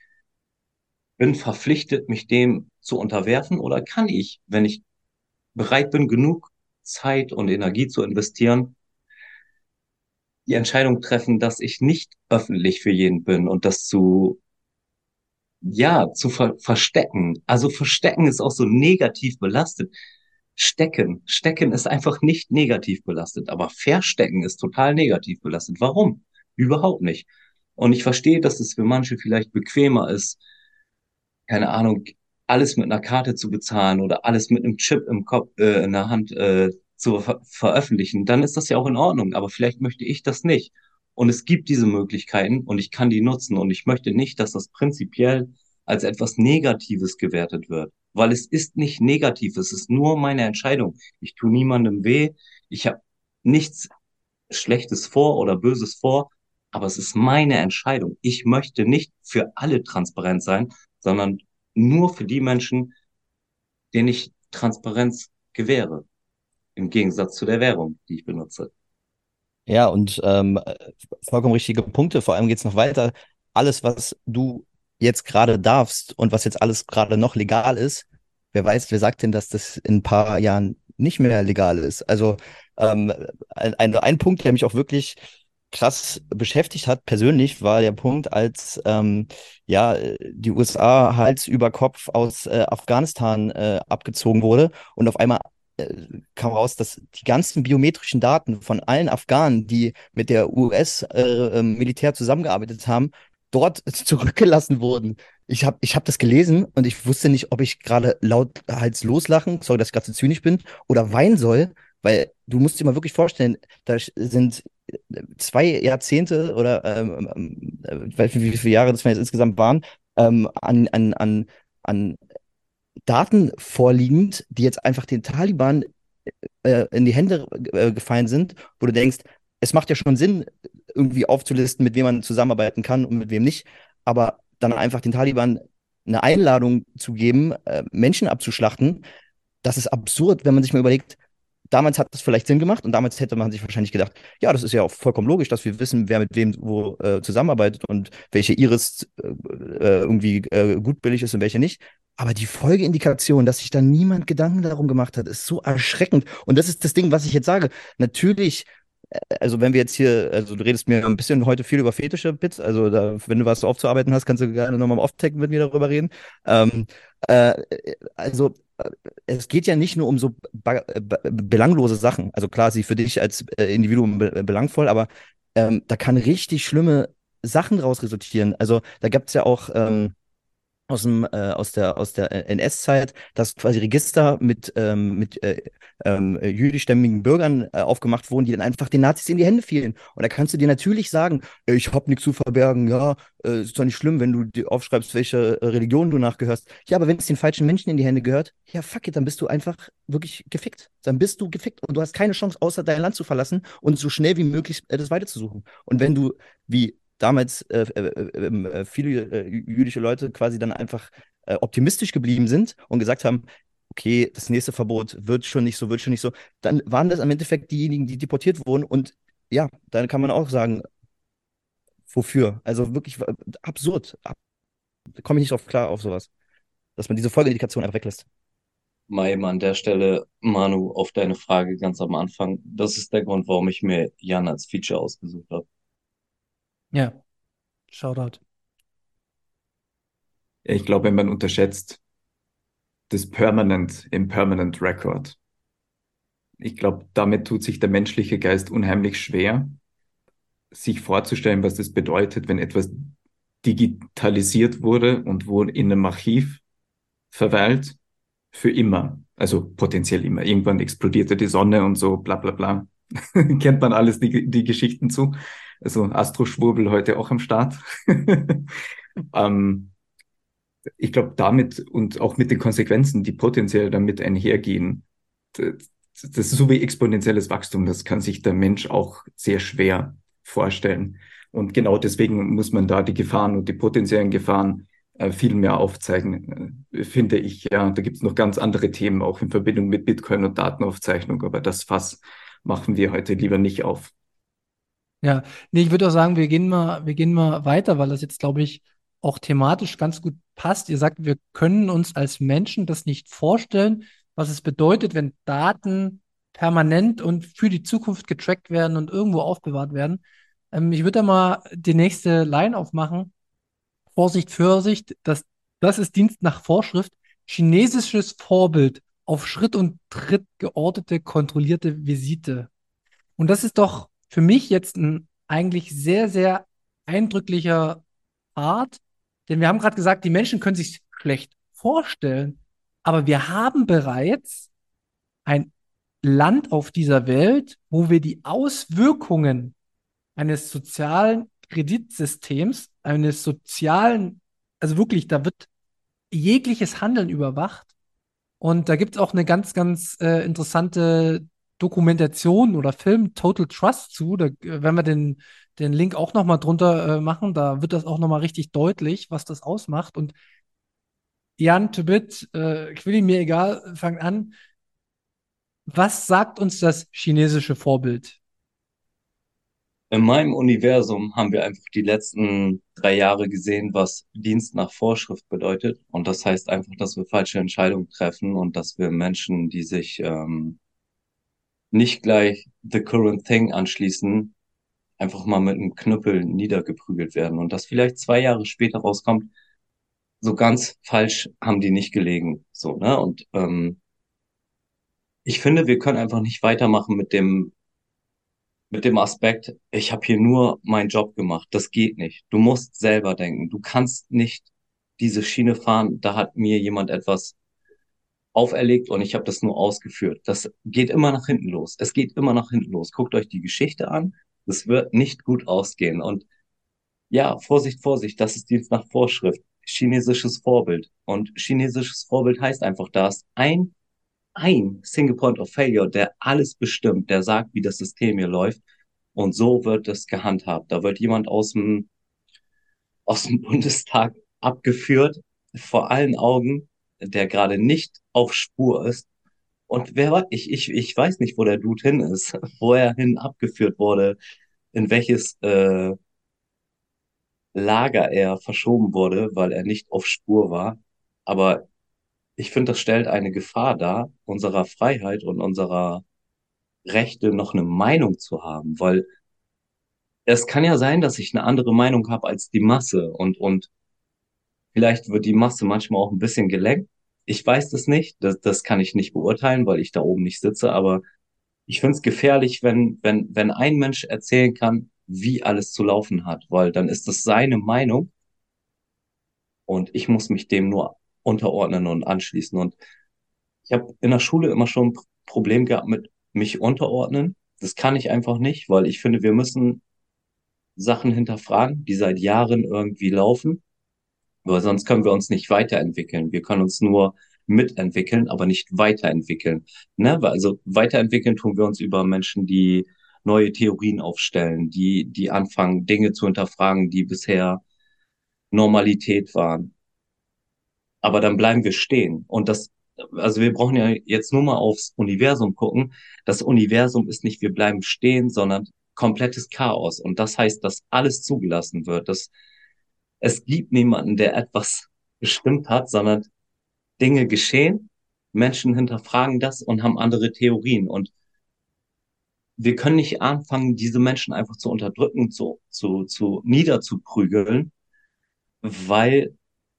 bin verpflichtet, mich dem zu unterwerfen? Oder kann ich, wenn ich bereit bin, genug Zeit und Energie zu investieren, die Entscheidung treffen, dass ich nicht öffentlich für jeden bin und das zu, ja, zu ver verstecken. Also verstecken ist auch so negativ belastet. Stecken. Stecken ist einfach nicht negativ belastet, aber Verstecken ist total negativ belastet. Warum? Überhaupt nicht. Und ich verstehe, dass es für manche vielleicht bequemer ist, keine Ahnung, alles mit einer Karte zu bezahlen oder alles mit einem Chip im Kopf, äh, in der Hand äh, zu ver veröffentlichen. Dann ist das ja auch in Ordnung, aber vielleicht möchte ich das nicht. Und es gibt diese Möglichkeiten und ich kann die nutzen und ich möchte nicht, dass das prinzipiell als etwas Negatives gewertet wird weil es ist nicht negativ, es ist nur meine Entscheidung. Ich tue niemandem weh, ich habe nichts Schlechtes vor oder Böses vor, aber es ist meine Entscheidung. Ich möchte nicht für alle transparent sein, sondern nur für die Menschen, denen ich Transparenz gewähre. Im Gegensatz zu der Währung, die ich benutze. Ja, und ähm, vollkommen richtige Punkte. Vor allem geht es noch weiter. Alles, was du jetzt gerade darfst und was jetzt alles gerade noch legal ist, wer weiß, wer sagt denn, dass das in ein paar Jahren nicht mehr legal ist? Also ähm, ein, ein Punkt, der mich auch wirklich krass beschäftigt hat, persönlich, war der Punkt, als ähm, ja die USA Hals über Kopf aus äh, Afghanistan äh, abgezogen wurde und auf einmal kam raus, dass die ganzen biometrischen Daten von allen Afghanen, die mit der US-Militär äh, ähm, zusammengearbeitet haben, dort zurückgelassen wurden. Ich habe ich hab das gelesen und ich wusste nicht, ob ich gerade lauthals loslachen, sorry, dass ich gerade so zynisch bin, oder weinen soll, weil du musst dir mal wirklich vorstellen, da sind zwei Jahrzehnte oder ähm, ähm äh, ich weiß nicht, wie viele Jahre das jetzt insgesamt waren, ähm, an, an, an, an Daten vorliegend, die jetzt einfach den Taliban äh, in die Hände äh, gefallen sind, wo du denkst, es macht ja schon Sinn, irgendwie aufzulisten, mit wem man zusammenarbeiten kann und mit wem nicht, aber dann einfach den Taliban eine Einladung zu geben, äh, Menschen abzuschlachten, das ist absurd, wenn man sich mal überlegt, damals hat das vielleicht Sinn gemacht und damals hätte man sich wahrscheinlich gedacht, ja, das ist ja auch vollkommen logisch, dass wir wissen, wer mit wem wo äh, zusammenarbeitet und welche Iris äh, äh irgendwie äh, gut billig ist und welche nicht. Aber die Folgeindikation, dass sich da niemand Gedanken darum gemacht hat, ist so erschreckend. Und das ist das Ding, was ich jetzt sage. Natürlich äh, also wenn wir jetzt hier, also du redest mir ein bisschen heute viel über fetische Bits, also da, wenn du was aufzuarbeiten hast, kannst du gerne nochmal im Off-Tech mit mir darüber reden. Ähm, äh, also es geht ja nicht nur um so belanglose Sachen. Also klar, sie für dich als äh, Individuum be belangvoll, aber ähm, da kann richtig schlimme Sachen daraus resultieren. Also da gibt es ja auch ähm, aus, dem, äh, aus der, aus der äh, NS-Zeit, dass quasi Register mit, ähm, mit äh, ähm, jüdischstämmigen Bürgern äh, aufgemacht wurden, die dann einfach den Nazis in die Hände fielen. Und da kannst du dir natürlich sagen, ich habe nichts zu verbergen, ja, äh, ist doch nicht schlimm, wenn du aufschreibst, welche äh, Religion du nachgehörst. Ja, aber wenn es den falschen Menschen in die Hände gehört, ja, fuck it, dann bist du einfach wirklich gefickt. Dann bist du gefickt und du hast keine Chance, außer dein Land zu verlassen und so schnell wie möglich das weiterzusuchen. Und wenn du, wie damals äh, äh, ähm, äh, viele äh, jüdische Leute quasi dann einfach äh, optimistisch geblieben sind und gesagt haben, okay, das nächste Verbot wird schon nicht so, wird schon nicht so, dann waren das am Endeffekt diejenigen, die deportiert wurden und ja, dann kann man auch sagen, wofür? Also wirklich absurd. Komme ich nicht drauf klar auf sowas. Dass man diese Folgeindikation einfach weglässt. Maim an der Stelle, Manu, auf deine Frage ganz am Anfang. Das ist der Grund, warum ich mir Jan als Feature ausgesucht habe. Ja, Shoutout. Ich glaube, man unterschätzt das Permanent Impermanent Record. Ich glaube, damit tut sich der menschliche Geist unheimlich schwer, sich vorzustellen, was das bedeutet, wenn etwas digitalisiert wurde und wo in einem Archiv verweilt, für immer. Also potenziell immer. Irgendwann explodierte die Sonne und so, bla bla bla. Kennt man alles die, die Geschichten zu. Also Astroschwurbel heute auch am Start. ähm, ich glaube, damit und auch mit den Konsequenzen, die potenziell damit einhergehen, das, das ist so wie exponentielles Wachstum, das kann sich der Mensch auch sehr schwer vorstellen. Und genau deswegen muss man da die Gefahren und die potenziellen Gefahren äh, viel mehr aufzeigen, äh, finde ich. Ja, da gibt es noch ganz andere Themen, auch in Verbindung mit Bitcoin und Datenaufzeichnung, aber das Fass machen wir heute lieber nicht auf. Ja, nee, ich würde auch sagen, wir gehen mal, wir gehen mal weiter, weil das jetzt, glaube ich, auch thematisch ganz gut passt. Ihr sagt, wir können uns als Menschen das nicht vorstellen, was es bedeutet, wenn Daten permanent und für die Zukunft getrackt werden und irgendwo aufbewahrt werden. Ähm, ich würde da mal die nächste Line aufmachen. Vorsicht, Vorsicht, das, das ist Dienst nach Vorschrift. Chinesisches Vorbild auf Schritt und Tritt geordnete, kontrollierte Visite. Und das ist doch für mich jetzt ein eigentlich sehr, sehr eindrücklicher Art, denn wir haben gerade gesagt, die Menschen können sich schlecht vorstellen, aber wir haben bereits ein Land auf dieser Welt, wo wir die Auswirkungen eines sozialen Kreditsystems, eines sozialen, also wirklich, da wird jegliches Handeln überwacht. Und da gibt es auch eine ganz, ganz äh, interessante Dokumentation oder Film Total Trust zu. Da werden wir den, den Link auch nochmal drunter äh, machen. Da wird das auch nochmal richtig deutlich, was das ausmacht. Und Jan Tibet, äh, Quilly, mir egal, fang an. Was sagt uns das chinesische Vorbild? In meinem Universum haben wir einfach die letzten drei Jahre gesehen, was Dienst nach Vorschrift bedeutet. Und das heißt einfach, dass wir falsche Entscheidungen treffen und dass wir Menschen, die sich ähm, nicht gleich The Current Thing anschließen, einfach mal mit einem Knüppel niedergeprügelt werden und das vielleicht zwei Jahre später rauskommt, so ganz falsch haben die nicht gelegen, so, ne, und, ähm, ich finde, wir können einfach nicht weitermachen mit dem, mit dem Aspekt, ich habe hier nur meinen Job gemacht. Das geht nicht. Du musst selber denken. Du kannst nicht diese Schiene fahren. Da hat mir jemand etwas auferlegt und ich habe das nur ausgeführt. Das geht immer nach hinten los. Es geht immer nach hinten los. Guckt euch die Geschichte an. Es wird nicht gut ausgehen. Und ja, Vorsicht, Vorsicht, das ist Dienst nach Vorschrift. Chinesisches Vorbild. Und chinesisches Vorbild heißt einfach, da ist ein, ein Single Point of Failure, der alles bestimmt, der sagt, wie das System hier läuft. Und so wird es gehandhabt. Da wird jemand aus dem, aus dem Bundestag abgeführt, vor allen Augen, der gerade nicht auf Spur ist. Und wer weiß, ich, ich, ich weiß nicht, wo der Dude hin ist, wo er hin abgeführt wurde, in welches äh, Lager er verschoben wurde, weil er nicht auf Spur war. Aber ich finde, das stellt eine Gefahr dar, unserer Freiheit und unserer Rechte noch eine Meinung zu haben, weil es kann ja sein, dass ich eine andere Meinung habe als die Masse und, und vielleicht wird die Masse manchmal auch ein bisschen gelenkt. Ich weiß das nicht, das, das kann ich nicht beurteilen, weil ich da oben nicht sitze, aber ich finde es gefährlich, wenn, wenn, wenn ein Mensch erzählen kann, wie alles zu laufen hat, weil dann ist das seine Meinung und ich muss mich dem nur unterordnen und anschließen. Und ich habe in der Schule immer schon ein Problem gehabt mit mich unterordnen. Das kann ich einfach nicht, weil ich finde, wir müssen Sachen hinterfragen, die seit Jahren irgendwie laufen, weil sonst können wir uns nicht weiterentwickeln. Wir können uns nur mitentwickeln, aber nicht weiterentwickeln. Ne? Also weiterentwickeln tun wir uns über Menschen, die neue Theorien aufstellen, die, die anfangen, Dinge zu hinterfragen, die bisher Normalität waren. Aber dann bleiben wir stehen. Und das, also wir brauchen ja jetzt nur mal aufs Universum gucken. Das Universum ist nicht, wir bleiben stehen, sondern komplettes Chaos. Und das heißt, dass alles zugelassen wird. Dass es gibt niemanden, der etwas bestimmt hat, sondern Dinge geschehen, Menschen hinterfragen das und haben andere Theorien. Und wir können nicht anfangen, diese Menschen einfach zu unterdrücken, zu, zu, zu niederzuprügeln, weil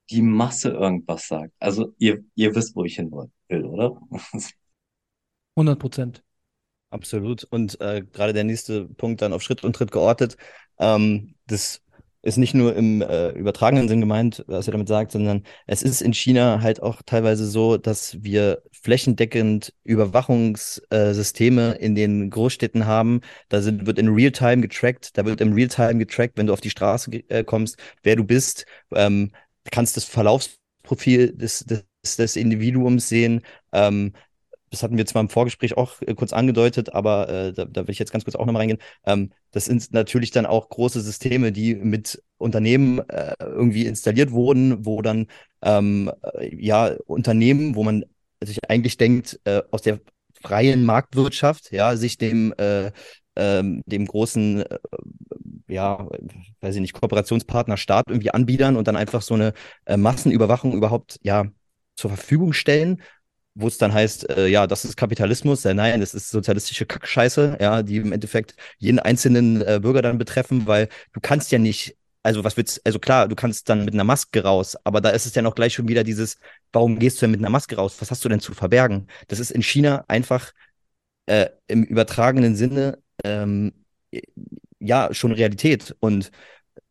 die Masse irgendwas sagt. Also ihr, ihr wisst, wo ich hin will, oder? 100 Prozent. Absolut. Und äh, gerade der nächste Punkt dann auf Schritt und Tritt geortet. Ähm, das ist nicht nur im äh, übertragenen Sinn gemeint, was er damit sagt, sondern es ist in China halt auch teilweise so, dass wir flächendeckend Überwachungssysteme in den Großstädten haben. Da sind, wird in Realtime getrackt, da wird im Realtime getrackt, wenn du auf die Straße äh, kommst, wer du bist, ähm, kannst das Verlaufsprofil des, des, des Individuums sehen. Ähm, das hatten wir zwar im Vorgespräch auch äh, kurz angedeutet, aber äh, da, da will ich jetzt ganz kurz auch nochmal reingehen. Ähm, das sind natürlich dann auch große Systeme, die mit Unternehmen äh, irgendwie installiert wurden, wo dann ähm, äh, ja Unternehmen, wo man sich eigentlich denkt, äh, aus der freien Marktwirtschaft, ja, sich dem äh, ähm, dem großen, ja, weiß ich nicht, Kooperationspartner Staat irgendwie anbiedern und dann einfach so eine Massenüberwachung überhaupt, ja, zur Verfügung stellen wo es dann heißt, äh, ja, das ist Kapitalismus, äh, nein, das ist sozialistische Kackscheiße, ja, die im Endeffekt jeden einzelnen äh, Bürger dann betreffen, weil du kannst ja nicht, also was wird's, also klar, du kannst dann mit einer Maske raus, aber da ist es ja noch gleich schon wieder dieses, warum gehst du denn mit einer Maske raus? Was hast du denn zu verbergen? Das ist in China einfach äh, im übertragenen Sinne ähm, ja schon Realität und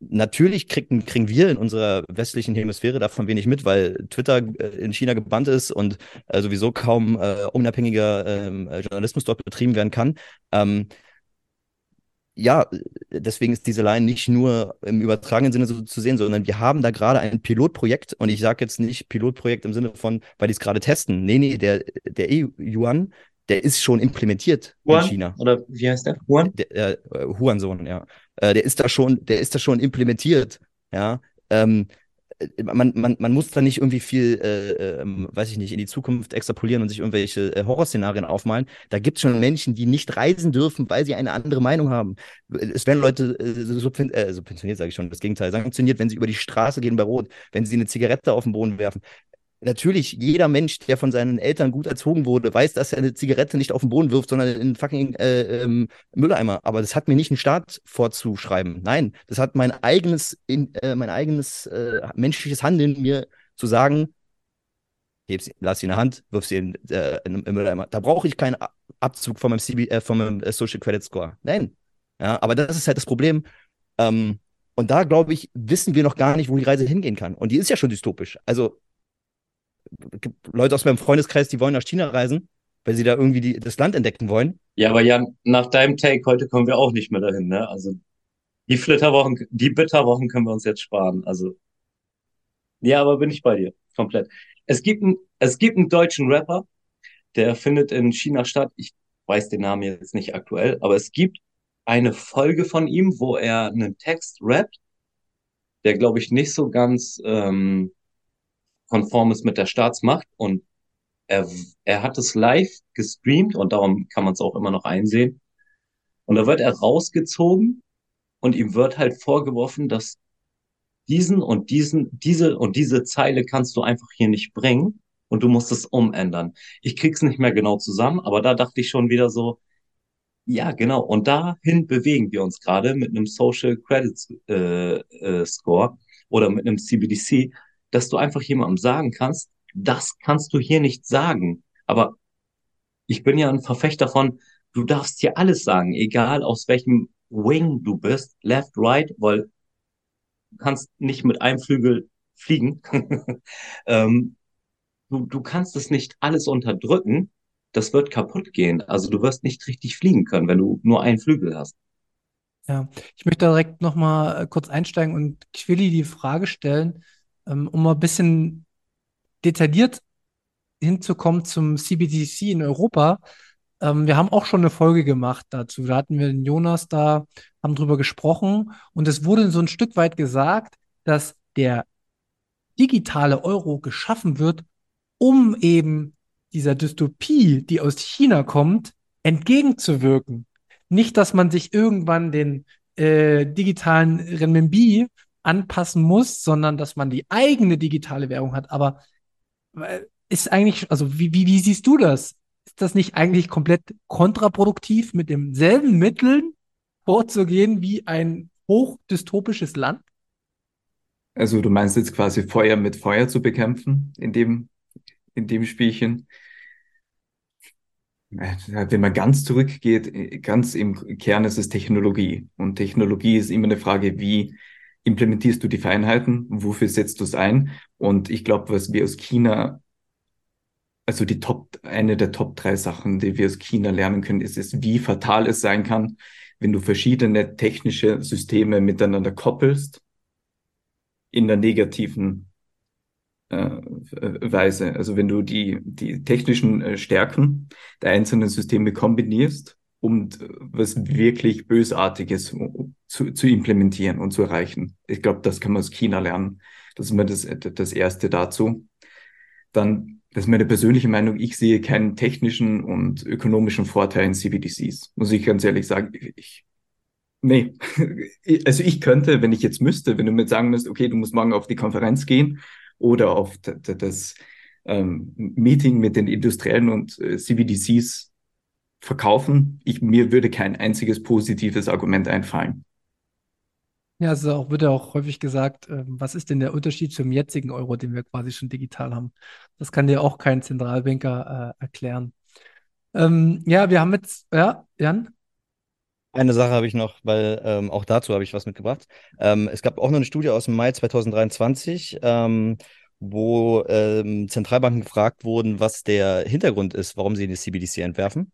natürlich kriegen, kriegen wir in unserer westlichen Hemisphäre davon wenig mit, weil Twitter äh, in China gebannt ist und äh, sowieso kaum äh, unabhängiger ähm, Journalismus dort betrieben werden kann. Ähm, ja, deswegen ist diese Line nicht nur im übertragenen Sinne so zu sehen, sondern wir haben da gerade ein Pilotprojekt und ich sage jetzt nicht Pilotprojekt im Sinne von, weil die es gerade testen. Nee, nee, der, der EU-Yuan, der ist schon implementiert Juan? in China. Oder wie heißt der? Juan? Der, äh, Huansohn, ja. Äh, der ist da schon, der ist da schon implementiert, ja. Ähm, äh, man, man, man muss da nicht irgendwie viel, äh, äh, weiß ich nicht, in die Zukunft extrapolieren und sich irgendwelche äh, Horrorszenarien aufmalen. Da gibt es schon Menschen, die nicht reisen dürfen, weil sie eine andere Meinung haben. Es werden Leute äh, äh, subventioniert, sage ich schon, das Gegenteil, sanktioniert, wenn sie über die Straße gehen bei Rot, wenn sie eine Zigarette auf den Boden werfen natürlich, jeder Mensch, der von seinen Eltern gut erzogen wurde, weiß, dass er eine Zigarette nicht auf den Boden wirft, sondern in einen fucking äh, ähm, Mülleimer. Aber das hat mir nicht ein Staat vorzuschreiben. Nein, das hat mein eigenes, in, äh, mein eigenes äh, menschliches Handeln mir zu sagen, hebst, lass sie in der Hand, wirf sie in, äh, in, im Mülleimer. Da brauche ich keinen Abzug von meinem, CB, äh, von meinem äh, Social Credit Score. Nein. Ja, aber das ist halt das Problem. Ähm, und da, glaube ich, wissen wir noch gar nicht, wo die Reise hingehen kann. Und die ist ja schon dystopisch. Also, Leute aus meinem Freundeskreis, die wollen nach China reisen, weil sie da irgendwie die, das Land entdecken wollen. Ja, aber Jan, nach deinem Take heute kommen wir auch nicht mehr dahin, ne? Also, die Flitterwochen, die Bitterwochen können wir uns jetzt sparen. Also, ja, aber bin ich bei dir. Komplett. Es gibt, ein, es gibt einen deutschen Rapper, der findet in China statt. Ich weiß den Namen jetzt nicht aktuell, aber es gibt eine Folge von ihm, wo er einen Text rappt, der, glaube ich, nicht so ganz ähm, konform ist mit der Staatsmacht. Und er, er hat es live gestreamt und darum kann man es auch immer noch einsehen. Und da wird er rausgezogen und ihm wird halt vorgeworfen, dass diesen und diesen, diese und diese Zeile kannst du einfach hier nicht bringen und du musst es umändern. Ich krieg's nicht mehr genau zusammen, aber da dachte ich schon wieder so, ja, genau. Und dahin bewegen wir uns gerade mit einem Social Credit äh, äh, Score oder mit einem CBDC, dass du einfach jemandem sagen kannst, das kannst du hier nicht sagen. Aber ich bin ja ein Verfechter von, du darfst hier alles sagen, egal aus welchem Wing du bist, left, right, weil du kannst nicht mit einem Flügel fliegen. ähm, du, du kannst es nicht alles unterdrücken. Das wird kaputt gehen. Also du wirst nicht richtig fliegen können, wenn du nur einen Flügel hast. Ja, ich möchte direkt nochmal äh, kurz einsteigen und Quilly die Frage stellen, um mal ein bisschen detailliert hinzukommen zum CBDC in Europa. Ähm, wir haben auch schon eine Folge gemacht dazu. Da hatten wir den Jonas da, haben drüber gesprochen und es wurde so ein Stück weit gesagt, dass der digitale Euro geschaffen wird, um eben dieser Dystopie, die aus China kommt, entgegenzuwirken. Nicht, dass man sich irgendwann den äh, digitalen Renminbi anpassen muss, sondern dass man die eigene digitale Währung hat. Aber äh, ist eigentlich, also wie, wie, wie siehst du das? Ist das nicht eigentlich komplett kontraproduktiv, mit demselben Mitteln vorzugehen wie ein hochdystopisches Land? Also du meinst jetzt quasi Feuer mit Feuer zu bekämpfen in dem, in dem Spielchen? Wenn man ganz zurückgeht, ganz im Kern ist es Technologie. Und Technologie ist immer eine Frage, wie implementierst du die Feinheiten, wofür setzt du es ein? Und ich glaube, was wir aus China also die Top, eine der Top drei Sachen, die wir aus China lernen können, ist es, wie fatal es sein kann, wenn du verschiedene technische Systeme miteinander koppelst in der negativen äh, Weise. Also wenn du die, die technischen äh, Stärken der einzelnen Systeme kombinierst, um was wirklich Bösartiges zu, zu implementieren und zu erreichen. Ich glaube, das kann man aus China lernen. Das ist mal das, das Erste dazu. Dann das ist meine persönliche Meinung, ich sehe keinen technischen und ökonomischen Vorteil in CBDCs. Muss ich ganz ehrlich sagen. Ich, nee. Also ich könnte, wenn ich jetzt müsste, wenn du mir sagen müsst, okay, du musst morgen auf die Konferenz gehen oder auf das ähm, Meeting mit den Industriellen und äh, CBDCs verkaufen, ich, mir würde kein einziges positives Argument einfallen. Ja, es auch, wird ja auch häufig gesagt, äh, was ist denn der Unterschied zum jetzigen Euro, den wir quasi schon digital haben? Das kann dir auch kein Zentralbanker äh, erklären. Ähm, ja, wir haben jetzt, ja, Jan? Eine Sache habe ich noch, weil ähm, auch dazu habe ich was mitgebracht. Ähm, es gab auch noch eine Studie aus dem Mai 2023, ähm, wo ähm, Zentralbanken gefragt wurden, was der Hintergrund ist, warum sie die CBDC entwerfen.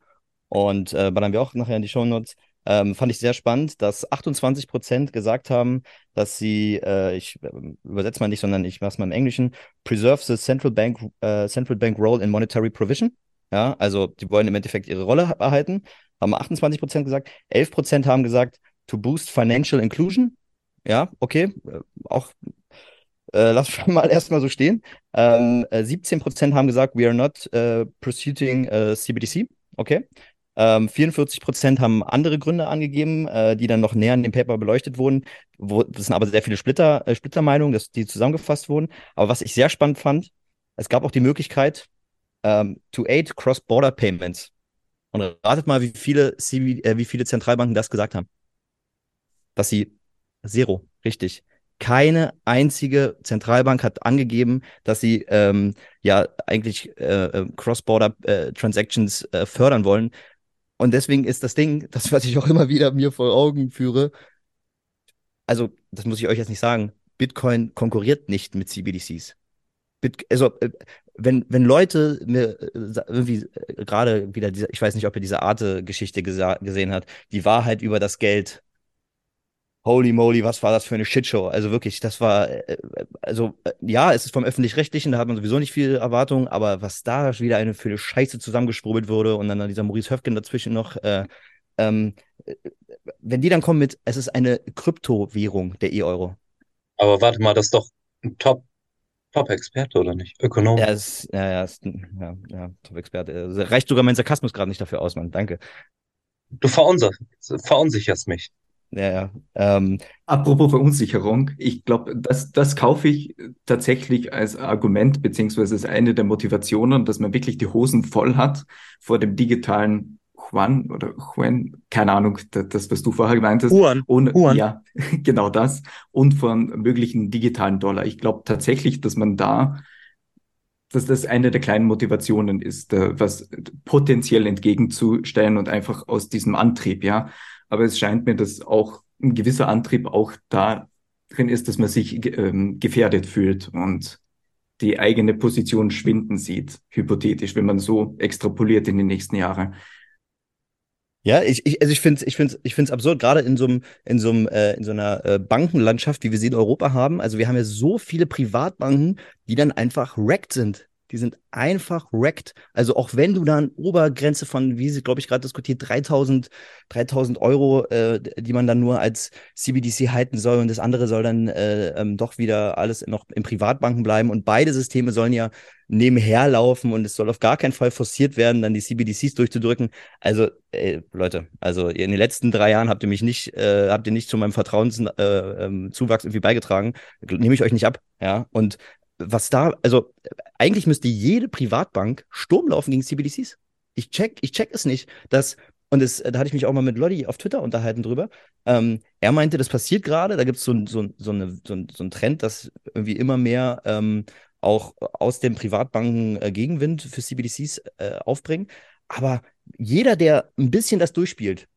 Und äh, ballern wir auch nachher in die Show Notes. Ähm, fand ich sehr spannend, dass 28 Prozent gesagt haben, dass sie, äh, ich äh, übersetze mal nicht, sondern ich mache es mal im Englischen, preserve the central bank, äh, central bank role in monetary provision. Ja, also die wollen im Endeffekt ihre Rolle erhalten, haben 28 Prozent gesagt. 11 Prozent haben gesagt, to boost financial inclusion. Ja, okay, äh, auch äh, lass mal erstmal so stehen. Ähm, 17 äh, Prozent haben gesagt, we are not uh, pursuing uh, CBDC. Okay. Ähm, 44 Prozent haben andere Gründe angegeben, äh, die dann noch näher in dem Paper beleuchtet wurden. Wo, das sind aber sehr viele Splitter, äh, Splittermeinungen, dass die zusammengefasst wurden. Aber was ich sehr spannend fand, es gab auch die Möglichkeit, ähm, to aid cross-border payments. Und ratet mal, wie viele, CV, äh, wie viele Zentralbanken das gesagt haben. Dass sie Zero, richtig. Keine einzige Zentralbank hat angegeben, dass sie ähm, ja eigentlich äh, äh Cross-Border-Transactions äh, äh, fördern wollen. Und deswegen ist das Ding, das, was ich auch immer wieder mir vor Augen führe, also das muss ich euch jetzt nicht sagen, Bitcoin konkurriert nicht mit CBDCs. Bit also äh, wenn, wenn Leute mir äh, irgendwie äh, gerade wieder diese, ich weiß nicht, ob ihr diese Arte-Geschichte gesehen habt, die Wahrheit über das Geld. Holy moly, was war das für eine Shitshow? Also wirklich, das war, also ja, es ist vom Öffentlich-Rechtlichen, da hat man sowieso nicht viel Erwartung, aber was da wieder eine für eine Scheiße zusammengesprobelt wurde und dann dieser Maurice Höfgen dazwischen noch, äh, ähm, wenn die dann kommen mit, es ist eine Kryptowährung, der E-Euro. Aber warte mal, das ist doch ein Top, Top-Experte, oder nicht? Ökonom. Ja, ist, ja, ja, ist, ja, ja Top-Experte. Also, reicht sogar mein Sarkasmus gerade nicht dafür aus, Mann. Danke. Du verunsicherst mich. Ja, ja. Ähm, Apropos Verunsicherung, ich glaube, das, das kaufe ich tatsächlich als Argument, beziehungsweise als eine der Motivationen, dass man wirklich die Hosen voll hat vor dem digitalen Juan oder Juan, keine Ahnung, das, was du vorher meintest. Juan. Und, Juan. Ja, genau das. Und von möglichen digitalen Dollar. Ich glaube tatsächlich, dass man da, dass das eine der kleinen Motivationen ist, was potenziell entgegenzustellen und einfach aus diesem Antrieb, ja. Aber es scheint mir, dass auch ein gewisser Antrieb auch da drin ist, dass man sich ähm, gefährdet fühlt und die eigene Position schwinden sieht, hypothetisch, wenn man so extrapoliert in die nächsten Jahre. Ja, ich, ich, also ich finde es ich find's, ich find's absurd, gerade in so einem, in so einem, äh, in so einer äh, Bankenlandschaft, wie wir sie in Europa haben. Also wir haben ja so viele Privatbanken, die dann einfach wrecked sind. Die sind einfach wrecked. Also auch wenn du dann Obergrenze von, wie sie, glaube ich, gerade diskutiert, 3000, 3000 Euro, äh, die man dann nur als CBDC halten soll und das andere soll dann äh, ähm, doch wieder alles noch in Privatbanken bleiben und beide Systeme sollen ja nebenher laufen und es soll auf gar keinen Fall forciert werden, dann die CBDCs durchzudrücken. Also, ey, Leute, also in den letzten drei Jahren habt ihr mich nicht, äh, habt ihr nicht zu meinem Vertrauenszuwachs äh, ähm, irgendwie beigetragen. Nehme ich euch nicht ab, ja. Und was da, also eigentlich müsste jede Privatbank Sturm laufen gegen CBDCs. Ich check, ich check es nicht, dass und das, da hatte ich mich auch mal mit Lodi auf Twitter unterhalten drüber. Ähm, er meinte, das passiert gerade. Da gibt so es so, so, eine, so, so einen Trend, dass irgendwie immer mehr ähm, auch aus den Privatbanken äh, Gegenwind für CBDCs äh, aufbringen. Aber jeder, der ein bisschen das durchspielt,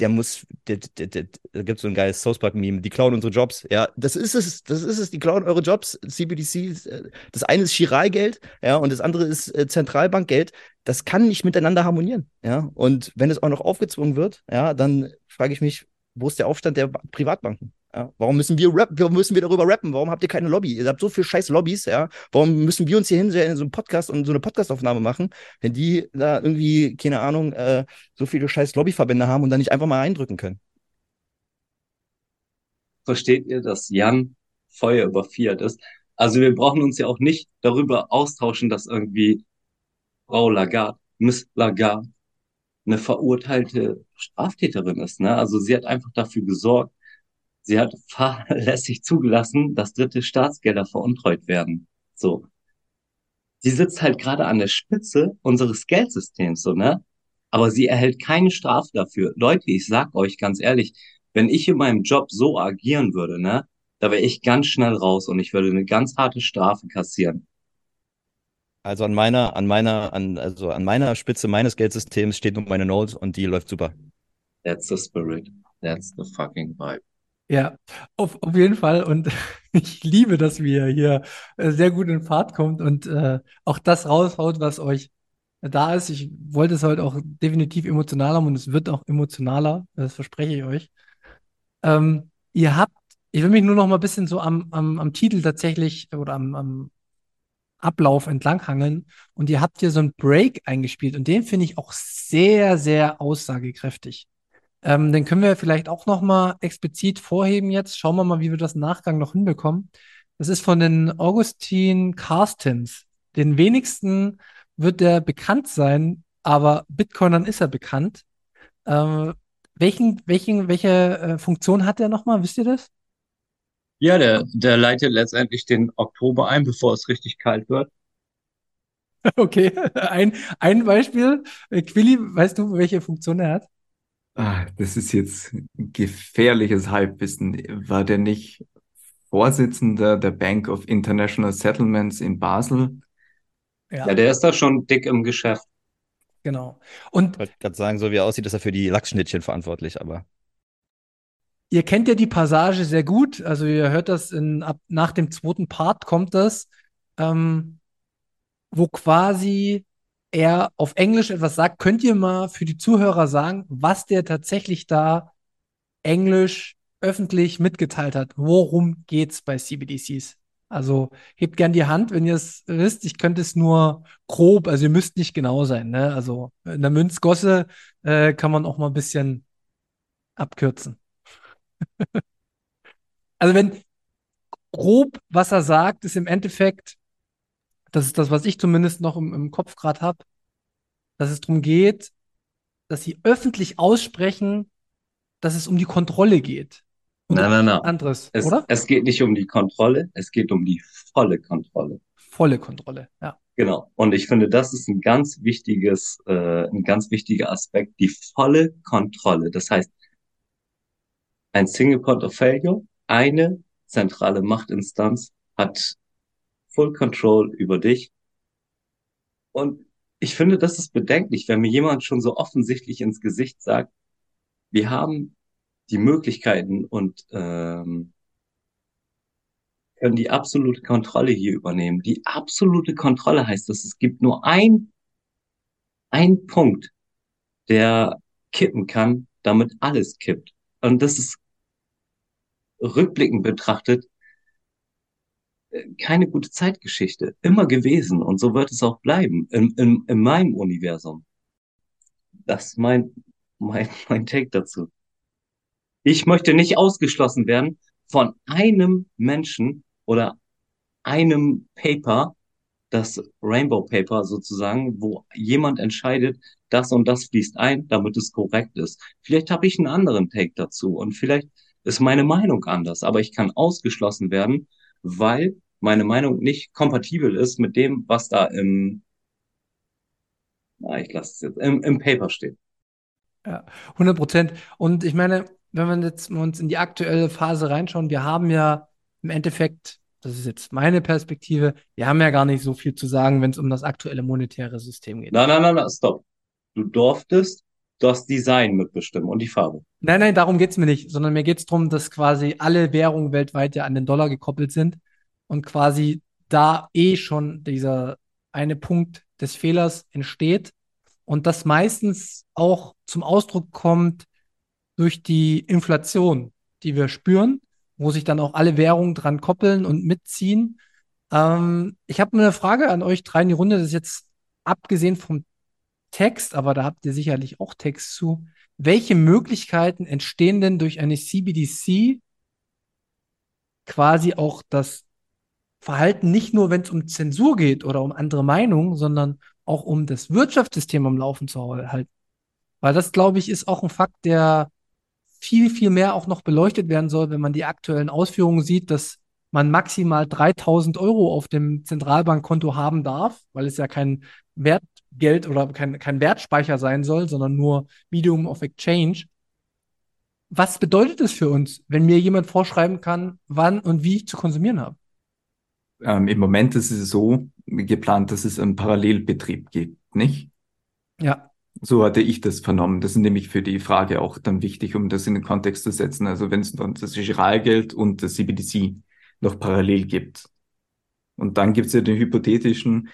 der muss, der, der, der, da gibt es so ein geiles South Park-Meme, die klauen unsere Jobs. Ja, das ist es, das ist es, die klauen eure Jobs. CBDC, äh, das eine ist Chiralgeld, ja, und das andere ist äh, Zentralbankgeld. Das kann nicht miteinander harmonieren, ja. Und wenn es auch noch aufgezwungen wird, ja, dann frage ich mich, wo ist der Aufstand der Privatbanken? Ja, warum müssen wir rap warum müssen wir darüber rappen? Warum habt ihr keine Lobby? Ihr habt so viel scheiß Lobbys, ja. Warum müssen wir uns hier hinstellen in so einem Podcast und so eine Podcastaufnahme machen, wenn die da irgendwie, keine Ahnung, äh, so viele scheiß Lobbyverbände haben und dann nicht einfach mal eindrücken können? Versteht ihr, dass Jan Feuer über Fiat ist? Also wir brauchen uns ja auch nicht darüber austauschen, dass irgendwie Frau Lagarde, Miss Lagarde, eine verurteilte Straftäterin ist. Ne? Also sie hat einfach dafür gesorgt, sie hat fahrlässig zugelassen, dass dritte Staatsgelder veruntreut werden. So. Sie sitzt halt gerade an der Spitze unseres Geldsystems, so, ne? Aber sie erhält keine Strafe dafür. Leute, ich sag euch ganz ehrlich, wenn ich in meinem Job so agieren würde, ne, da wäre ich ganz schnell raus und ich würde eine ganz harte Strafe kassieren. Also an meiner, an meiner, an, also an meiner Spitze meines Geldsystems steht nur meine Notes und die läuft super. That's the spirit. That's the fucking vibe. Ja, auf, auf jeden Fall. Und ich liebe, dass wir hier äh, sehr gut in Fahrt kommt und äh, auch das raushaut, was euch da ist. Ich wollte es heute auch definitiv emotional haben und es wird auch emotionaler, das verspreche ich euch. Ähm, ihr habt, ich will mich nur noch mal ein bisschen so am, am, am Titel tatsächlich oder am, am Ablauf entlanghangeln und ihr habt hier so einen Break eingespielt und den finde ich auch sehr, sehr aussagekräftig. Ähm, den können wir vielleicht auch noch mal explizit vorheben jetzt. Schauen wir mal, wie wir das im Nachgang noch hinbekommen. Das ist von den Augustin Carstens. Den wenigsten wird der bekannt sein, aber Bitcoinern ist er bekannt. Ähm, welchen, welchen, welche äh, Funktion hat der nochmal? Wisst ihr das? Ja, der, der leitet letztendlich den Oktober ein, bevor es richtig kalt wird. Okay, ein, ein Beispiel. Äh, Quilly, weißt du, welche Funktion er hat? Ah, das ist jetzt gefährliches Halbwissen. War der nicht Vorsitzender der Bank of International Settlements in Basel. Ja, ja der ist da schon dick im Geschäft. Genau. Und ich wollte gerade sagen, so wie er aussieht, ist er für die Lachsschnittchen verantwortlich, aber. Ihr kennt ja die Passage sehr gut. Also ihr hört das in, ab, nach dem zweiten Part kommt das, ähm, wo quasi er auf Englisch etwas sagt. Könnt ihr mal für die Zuhörer sagen, was der tatsächlich da Englisch öffentlich mitgeteilt hat? Worum geht's bei CBDCs? Also hebt gern die Hand, wenn ihr es wisst. Ich könnte es nur grob, also ihr müsst nicht genau sein. Ne? Also in der Münzgosse äh, kann man auch mal ein bisschen abkürzen. also wenn grob, was er sagt, ist im Endeffekt, das ist das, was ich zumindest noch im, im Kopf gerade habe, dass es darum geht, dass sie öffentlich aussprechen, dass es um die Kontrolle geht. Und nein, nein, nein. Anderes, es, oder? Es geht nicht um die Kontrolle, es geht um die volle Kontrolle. Volle Kontrolle, ja. Genau. Und ich finde, das ist ein ganz wichtiges, äh, ein ganz wichtiger Aspekt, die volle Kontrolle. Das heißt, ein Single Point of Failure, eine zentrale Machtinstanz hat Full Control über dich. Und ich finde, das ist bedenklich, wenn mir jemand schon so offensichtlich ins Gesicht sagt, wir haben die Möglichkeiten und ähm, können die absolute Kontrolle hier übernehmen. Die absolute Kontrolle heißt, dass es gibt nur ein, ein Punkt, der kippen kann, damit alles kippt. Und das ist rückblickend betrachtet keine gute Zeitgeschichte. Immer gewesen. Und so wird es auch bleiben. In, in, in meinem Universum. Das ist mein, mein, mein Take dazu. Ich möchte nicht ausgeschlossen werden von einem Menschen oder einem Paper, das Rainbow Paper sozusagen, wo jemand entscheidet, das und das fließt ein, damit es korrekt ist. Vielleicht habe ich einen anderen Take dazu und vielleicht ist meine Meinung anders, aber ich kann ausgeschlossen werden, weil meine Meinung nicht kompatibel ist mit dem, was da im, na, ich lasse es jetzt, im, im Paper steht. Ja, 100 Prozent. Und ich meine, wenn wir jetzt uns in die aktuelle Phase reinschauen, wir haben ja im Endeffekt, das ist jetzt meine Perspektive, wir haben ja gar nicht so viel zu sagen, wenn es um das aktuelle monetäre System geht. Nein, nein, nein, nein, stopp. Du durftest das Design mitbestimmen und die Farbe. Nein, nein, darum geht's mir nicht, sondern mir geht's darum, dass quasi alle Währungen weltweit ja an den Dollar gekoppelt sind und quasi da eh schon dieser eine Punkt des Fehlers entsteht und das meistens auch zum Ausdruck kommt durch die Inflation, die wir spüren, wo sich dann auch alle Währungen dran koppeln und mitziehen. Ähm, ich habe eine Frage an euch drei in die Runde. Das ist jetzt abgesehen vom Text, aber da habt ihr sicherlich auch Text zu. Welche Möglichkeiten entstehen denn durch eine CBDC quasi auch das Verhalten nicht nur, wenn es um Zensur geht oder um andere Meinungen, sondern auch um das Wirtschaftssystem am Laufen zu halten? Weil das, glaube ich, ist auch ein Fakt, der viel, viel mehr auch noch beleuchtet werden soll, wenn man die aktuellen Ausführungen sieht, dass man maximal 3000 Euro auf dem Zentralbankkonto haben darf, weil es ja kein Wertgeld oder kein, kein Wertspeicher sein soll, sondern nur Medium of Exchange. Was bedeutet es für uns, wenn mir jemand vorschreiben kann, wann und wie ich zu konsumieren habe? Ähm, Im Moment ist es so geplant, dass es einen Parallelbetrieb gibt, nicht? Ja. So hatte ich das vernommen. Das ist nämlich für die Frage auch dann wichtig, um das in den Kontext zu setzen. Also wenn es dann das Giralgeld und das CBDC noch parallel gibt. Und dann gibt es ja den hypothetischen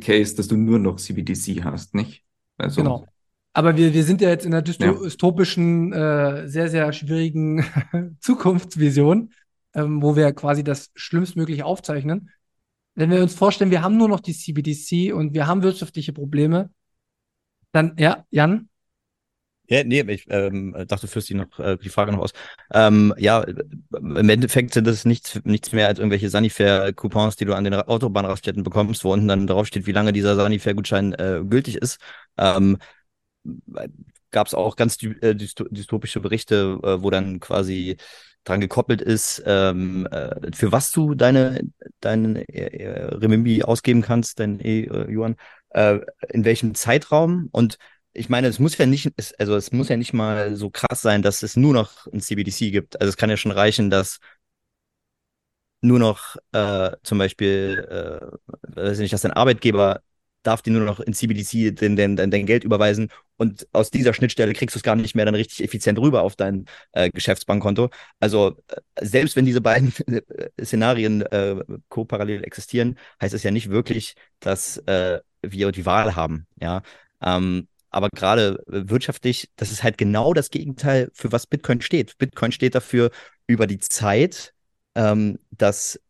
Case, dass du nur noch CBDC hast, nicht? Also, genau. Aber wir, wir sind ja jetzt in einer dystopischen, ja. äh, sehr, sehr schwierigen Zukunftsvision, ähm, wo wir quasi das Schlimmstmögliche aufzeichnen. Wenn wir uns vorstellen, wir haben nur noch die CBDC und wir haben wirtschaftliche Probleme, dann, ja, Jan? Ja, nee, ich ähm, dachte, führst die, noch, äh, die Frage noch aus. Ähm, ja, im Endeffekt sind das nichts, nichts mehr als irgendwelche Sanifair-Coupons, die du an den Autobahnraststätten bekommst, wo unten dann drauf steht, wie lange dieser Sanifair-Gutschein äh, gültig ist. Ähm, Gab es auch ganz äh, dystopische Berichte, äh, wo dann quasi dran gekoppelt ist, ähm, äh, für was du deine, deinen äh, Remimbi ausgeben kannst, dein E-Yuan, äh, in welchem Zeitraum und ich meine, es muss ja nicht, also es muss ja nicht mal so krass sein, dass es nur noch ein CBDC gibt. Also es kann ja schon reichen, dass nur noch äh, zum Beispiel, äh, weiß nicht, dass dein Arbeitgeber darf dir nur noch in CBDC dein, dein, dein Geld überweisen und aus dieser Schnittstelle kriegst du es gar nicht mehr dann richtig effizient rüber auf dein äh, Geschäftsbankkonto. Also äh, selbst wenn diese beiden Szenarien äh, co-parallel existieren, heißt es ja nicht wirklich, dass äh, wir die Wahl haben. Ja, ähm, aber gerade wirtschaftlich, das ist halt genau das Gegenteil, für was Bitcoin steht. Bitcoin steht dafür, über die Zeit ähm, das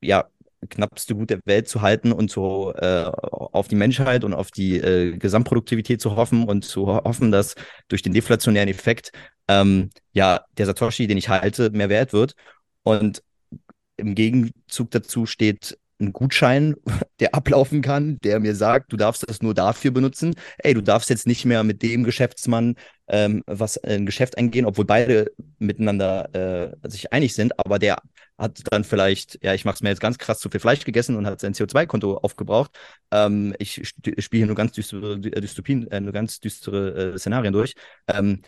ja, knappste Gut der Welt zu halten und so äh, auf die Menschheit und auf die äh, Gesamtproduktivität zu hoffen und zu hoffen, dass durch den deflationären Effekt ähm, ja der Satoshi, den ich halte, mehr wert wird. Und im Gegenzug dazu steht ein Gutschein, der ablaufen kann, der mir sagt, du darfst das nur dafür benutzen. Ey, du darfst jetzt nicht mehr mit dem Geschäftsmann ähm, was ein Geschäft eingehen, obwohl beide miteinander äh, sich einig sind, aber der hat dann vielleicht, ja, ich mache es mir jetzt ganz krass zu viel Fleisch gegessen und hat sein CO2-Konto aufgebraucht. Ähm, ich spiele hier nur ganz düstere Dystopien, äh, nur ganz düstere äh, Szenarien durch. Ähm,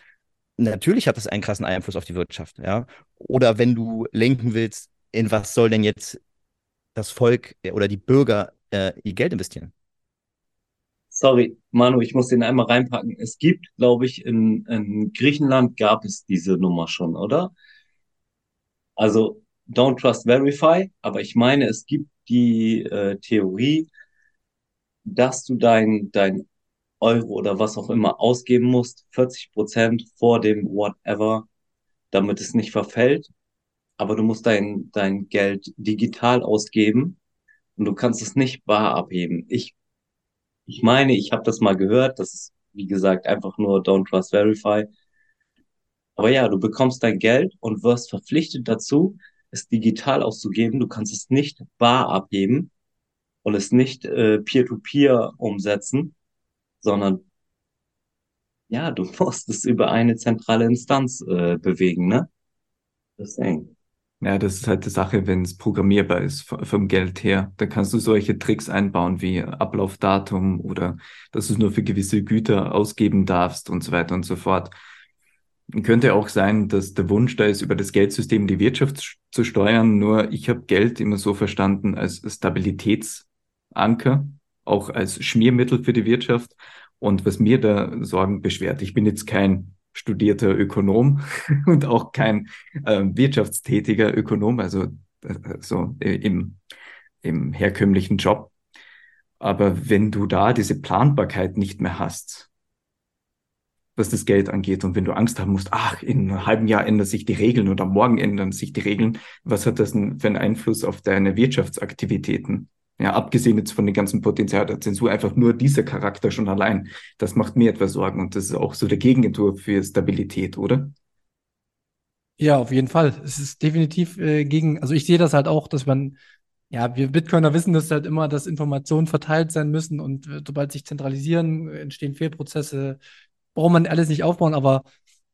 natürlich hat das einen krassen Einfluss auf die Wirtschaft, ja. Oder wenn du lenken willst, in was soll denn jetzt das Volk äh, oder die Bürger äh, ihr Geld investieren? Sorry, Manu, ich muss den einmal reinpacken. Es gibt, glaube ich, in, in Griechenland gab es diese Nummer schon, oder? Also Don't Trust Verify, aber ich meine, es gibt die äh, Theorie, dass du dein, dein Euro oder was auch immer ausgeben musst, 40 Prozent vor dem Whatever, damit es nicht verfällt aber du musst dein, dein Geld digital ausgeben und du kannst es nicht bar abheben. Ich, ich meine, ich habe das mal gehört, das ist, wie gesagt, einfach nur Don't Trust Verify. Aber ja, du bekommst dein Geld und wirst verpflichtet dazu, es digital auszugeben. Du kannst es nicht bar abheben und es nicht äh, peer-to-peer -peer umsetzen, sondern ja, du musst es über eine zentrale Instanz äh, bewegen, ne? Deswegen. Ja, das ist halt die Sache, wenn es programmierbar ist vom Geld her. Da kannst du solche Tricks einbauen wie Ablaufdatum oder dass du es nur für gewisse Güter ausgeben darfst und so weiter und so fort. Könnte auch sein, dass der Wunsch da ist, über das Geldsystem die Wirtschaft zu steuern. Nur ich habe Geld immer so verstanden als Stabilitätsanker, auch als Schmiermittel für die Wirtschaft. Und was mir da Sorgen beschwert, ich bin jetzt kein studierter Ökonom und auch kein äh, wirtschaftstätiger Ökonom, also äh, so im, im herkömmlichen Job. Aber wenn du da diese Planbarkeit nicht mehr hast, was das Geld angeht, und wenn du Angst haben musst, ach, in einem halben Jahr ändern sich die Regeln oder morgen ändern sich die Regeln, was hat das denn für einen Einfluss auf deine Wirtschaftsaktivitäten? Ja, abgesehen jetzt von dem ganzen Potenzial der Zensur, einfach nur dieser Charakter schon allein, das macht mir etwas Sorgen und das ist auch so der Gegenentwurf für Stabilität, oder? Ja, auf jeden Fall. Es ist definitiv äh, gegen, also ich sehe das halt auch, dass man, ja, wir Bitcoiner wissen das halt immer, dass Informationen verteilt sein müssen und äh, sobald sich zentralisieren, entstehen Fehlprozesse, braucht man alles nicht aufbauen. Aber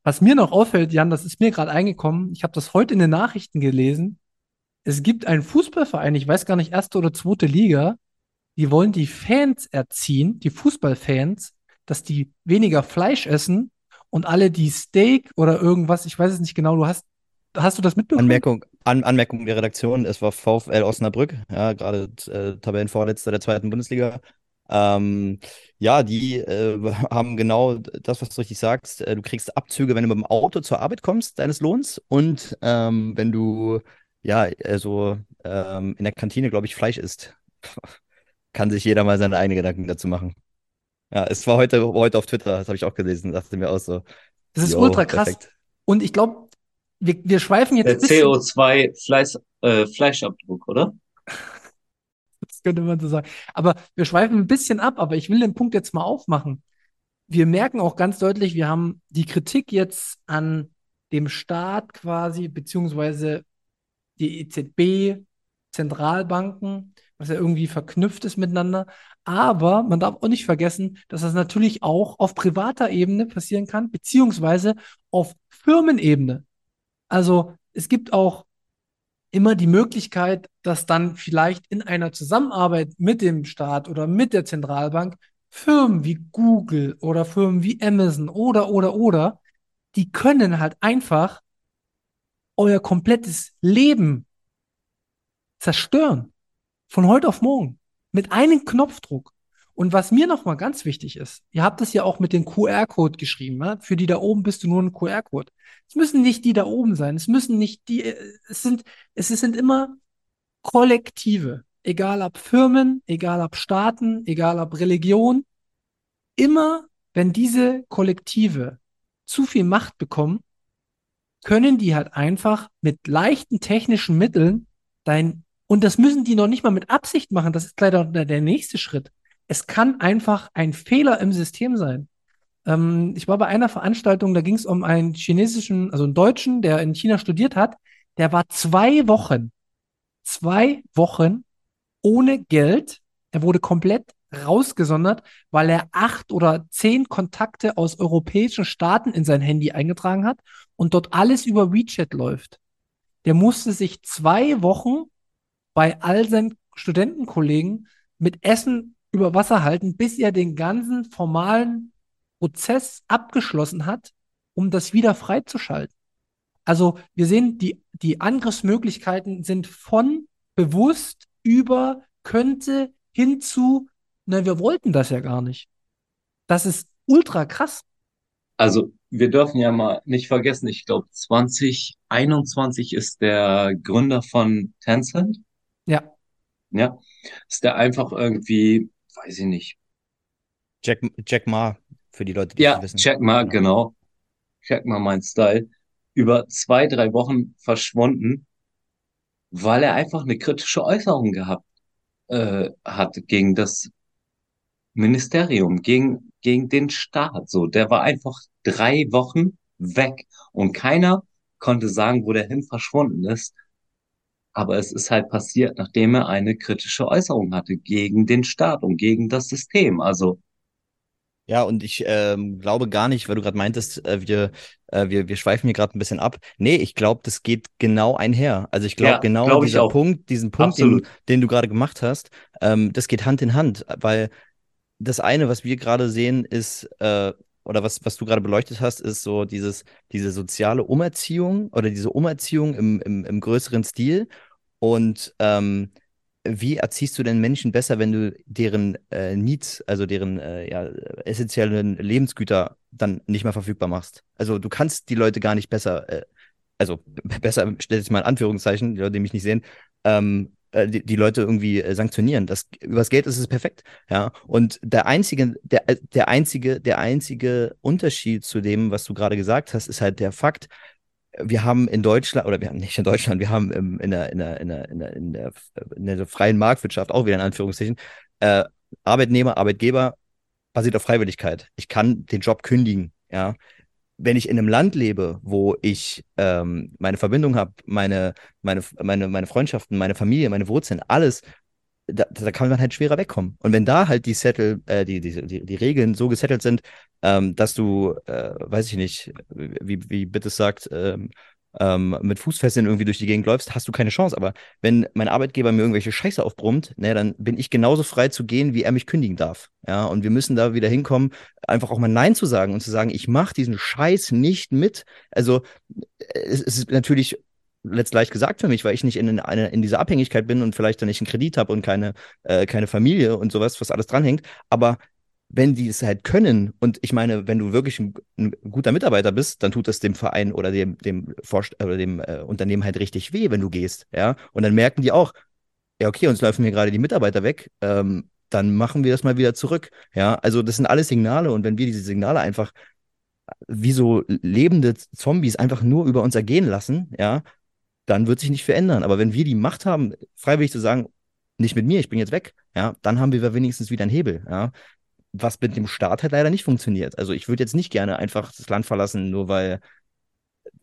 was mir noch auffällt, Jan, das ist mir gerade eingekommen, ich habe das heute in den Nachrichten gelesen, es gibt einen Fußballverein, ich weiß gar nicht, erste oder zweite Liga, die wollen die Fans erziehen, die Fußballfans, dass die weniger Fleisch essen und alle, die Steak oder irgendwas, ich weiß es nicht genau, du hast, hast du das mitbekommen? Anmerkung, An Anmerkung der Redaktion, es war VfL Osnabrück, ja, gerade äh, Tabellenvorletzter der zweiten Bundesliga. Ähm, ja, die äh, haben genau das, was du richtig sagst. Äh, du kriegst Abzüge, wenn du mit dem Auto zur Arbeit kommst, deines Lohns. Und ähm, wenn du ja, also ähm, in der Kantine, glaube ich, Fleisch isst. Kann sich jeder mal seine eigenen Gedanken dazu machen. Ja, es war heute, heute auf Twitter, das habe ich auch gelesen, dachte mir auch so. Das ist ultra krass. Perfekt. Und ich glaube, wir, wir schweifen jetzt. Der CO2-Fleisch, äh, Fleischabdruck, oder? das könnte man so sagen. Aber wir schweifen ein bisschen ab, aber ich will den Punkt jetzt mal aufmachen. Wir merken auch ganz deutlich, wir haben die Kritik jetzt an dem Staat quasi, beziehungsweise die EZB, Zentralbanken, was ja irgendwie verknüpft ist miteinander. Aber man darf auch nicht vergessen, dass das natürlich auch auf privater Ebene passieren kann, beziehungsweise auf Firmenebene. Also es gibt auch immer die Möglichkeit, dass dann vielleicht in einer Zusammenarbeit mit dem Staat oder mit der Zentralbank Firmen wie Google oder Firmen wie Amazon oder, oder, oder, die können halt einfach euer komplettes Leben zerstören. Von heute auf morgen. Mit einem Knopfdruck. Und was mir nochmal ganz wichtig ist, ihr habt es ja auch mit dem QR-Code geschrieben, ja? für die da oben bist du nur ein QR-Code. Es müssen nicht die da oben sein, es müssen nicht die, es sind, es sind immer Kollektive, egal ob Firmen, egal ob Staaten, egal ob Religion. Immer, wenn diese Kollektive zu viel Macht bekommen, können die halt einfach mit leichten technischen Mitteln dein, und das müssen die noch nicht mal mit Absicht machen, das ist leider der nächste Schritt. Es kann einfach ein Fehler im System sein. Ähm, ich war bei einer Veranstaltung, da ging es um einen chinesischen, also einen Deutschen, der in China studiert hat, der war zwei Wochen, zwei Wochen ohne Geld. Er wurde komplett rausgesondert, weil er acht oder zehn Kontakte aus europäischen Staaten in sein Handy eingetragen hat und dort alles über WeChat läuft. Der musste sich zwei Wochen bei all seinen Studentenkollegen mit Essen über Wasser halten, bis er den ganzen formalen Prozess abgeschlossen hat, um das wieder freizuschalten. Also wir sehen, die, die Angriffsmöglichkeiten sind von bewusst über könnte hin na, wir wollten das ja gar nicht. Das ist ultra krass. Also wir dürfen ja mal nicht vergessen, ich glaube 2021 ist der Gründer von Tencent. Ja. Ja, ist der einfach irgendwie, weiß ich nicht. Jack, Jack Ma, für die Leute, die Ja, es wissen. Jack Ma, genau. Jack Ma, mein Style. Über zwei, drei Wochen verschwunden, weil er einfach eine kritische Äußerung gehabt äh, hat gegen das Ministerium, gegen, gegen den Staat. So, der war einfach drei Wochen weg und keiner konnte sagen, wo der hin verschwunden ist. Aber es ist halt passiert, nachdem er eine kritische Äußerung hatte gegen den Staat und gegen das System. Also Ja, und ich ähm, glaube gar nicht, weil du gerade meintest, äh, wir, äh, wir, wir schweifen hier gerade ein bisschen ab. Nee, ich glaube, das geht genau einher. Also ich glaube Ja, genau glaub dieser. Punkt, diesen Punkt, den, den du gerade gemacht hast, ähm, das geht Hand in Hand, weil das eine, was wir gerade sehen, ist, äh, oder was, was du gerade beleuchtet hast, ist so dieses, diese soziale Umerziehung oder diese Umerziehung im, im, im größeren Stil. Und ähm, wie erziehst du denn Menschen besser, wenn du deren äh, Needs, also deren äh, ja, essentiellen Lebensgüter dann nicht mehr verfügbar machst? Also du kannst die Leute gar nicht besser, äh, also besser, stell jetzt mal in Anführungszeichen, die Leute, die mich nicht sehen, ähm, äh, die, die Leute irgendwie äh, sanktionieren. Das, übers Geld ist es perfekt, ja. Und der einzige, der, äh, der einzige, der einzige Unterschied zu dem, was du gerade gesagt hast, ist halt der Fakt, wir haben in Deutschland, oder wir haben nicht in Deutschland, wir haben im, in, der, in, der, in, der, in, der, in, der, in der freien Marktwirtschaft, auch wieder in Anführungszeichen, äh, Arbeitnehmer, Arbeitgeber basiert auf Freiwilligkeit. Ich kann den Job kündigen, ja. Wenn ich in einem Land lebe, wo ich ähm, meine Verbindung habe, meine, meine, meine, meine Freundschaften, meine Familie, meine Wurzeln, alles, da, da kann man halt schwerer wegkommen. Und wenn da halt die Settle, äh, die, die, die, die Regeln so gesettelt sind, ähm, dass du, äh, weiß ich nicht, wie, wie bitte sagt, ähm, ähm, mit Fußfesseln irgendwie durch die Gegend läufst, hast du keine Chance. Aber wenn mein Arbeitgeber mir irgendwelche Scheiße aufbrummt, ne, dann bin ich genauso frei zu gehen, wie er mich kündigen darf. Ja, und wir müssen da wieder hinkommen, einfach auch mal Nein zu sagen und zu sagen, ich mache diesen Scheiß nicht mit. Also es, ist natürlich letzt leicht gesagt für mich, weil ich nicht in, eine, in dieser Abhängigkeit bin und vielleicht dann nicht einen Kredit habe und keine, äh, keine Familie und sowas, was alles dranhängt. Aber wenn die es halt können, und ich meine, wenn du wirklich ein, ein guter Mitarbeiter bist, dann tut das dem Verein oder dem, dem, Vorst oder dem äh, Unternehmen halt richtig weh, wenn du gehst, ja. Und dann merken die auch, ja, okay, uns laufen hier gerade die Mitarbeiter weg, ähm, dann machen wir das mal wieder zurück, ja. Also das sind alles Signale und wenn wir diese Signale einfach wie so lebende Zombies einfach nur über uns ergehen lassen, ja, dann wird sich nicht verändern. Aber wenn wir die Macht haben, freiwillig zu sagen, nicht mit mir, ich bin jetzt weg, ja, dann haben wir wenigstens wieder einen Hebel, ja. Was mit dem Staat halt leider nicht funktioniert. Also ich würde jetzt nicht gerne einfach das Land verlassen, nur weil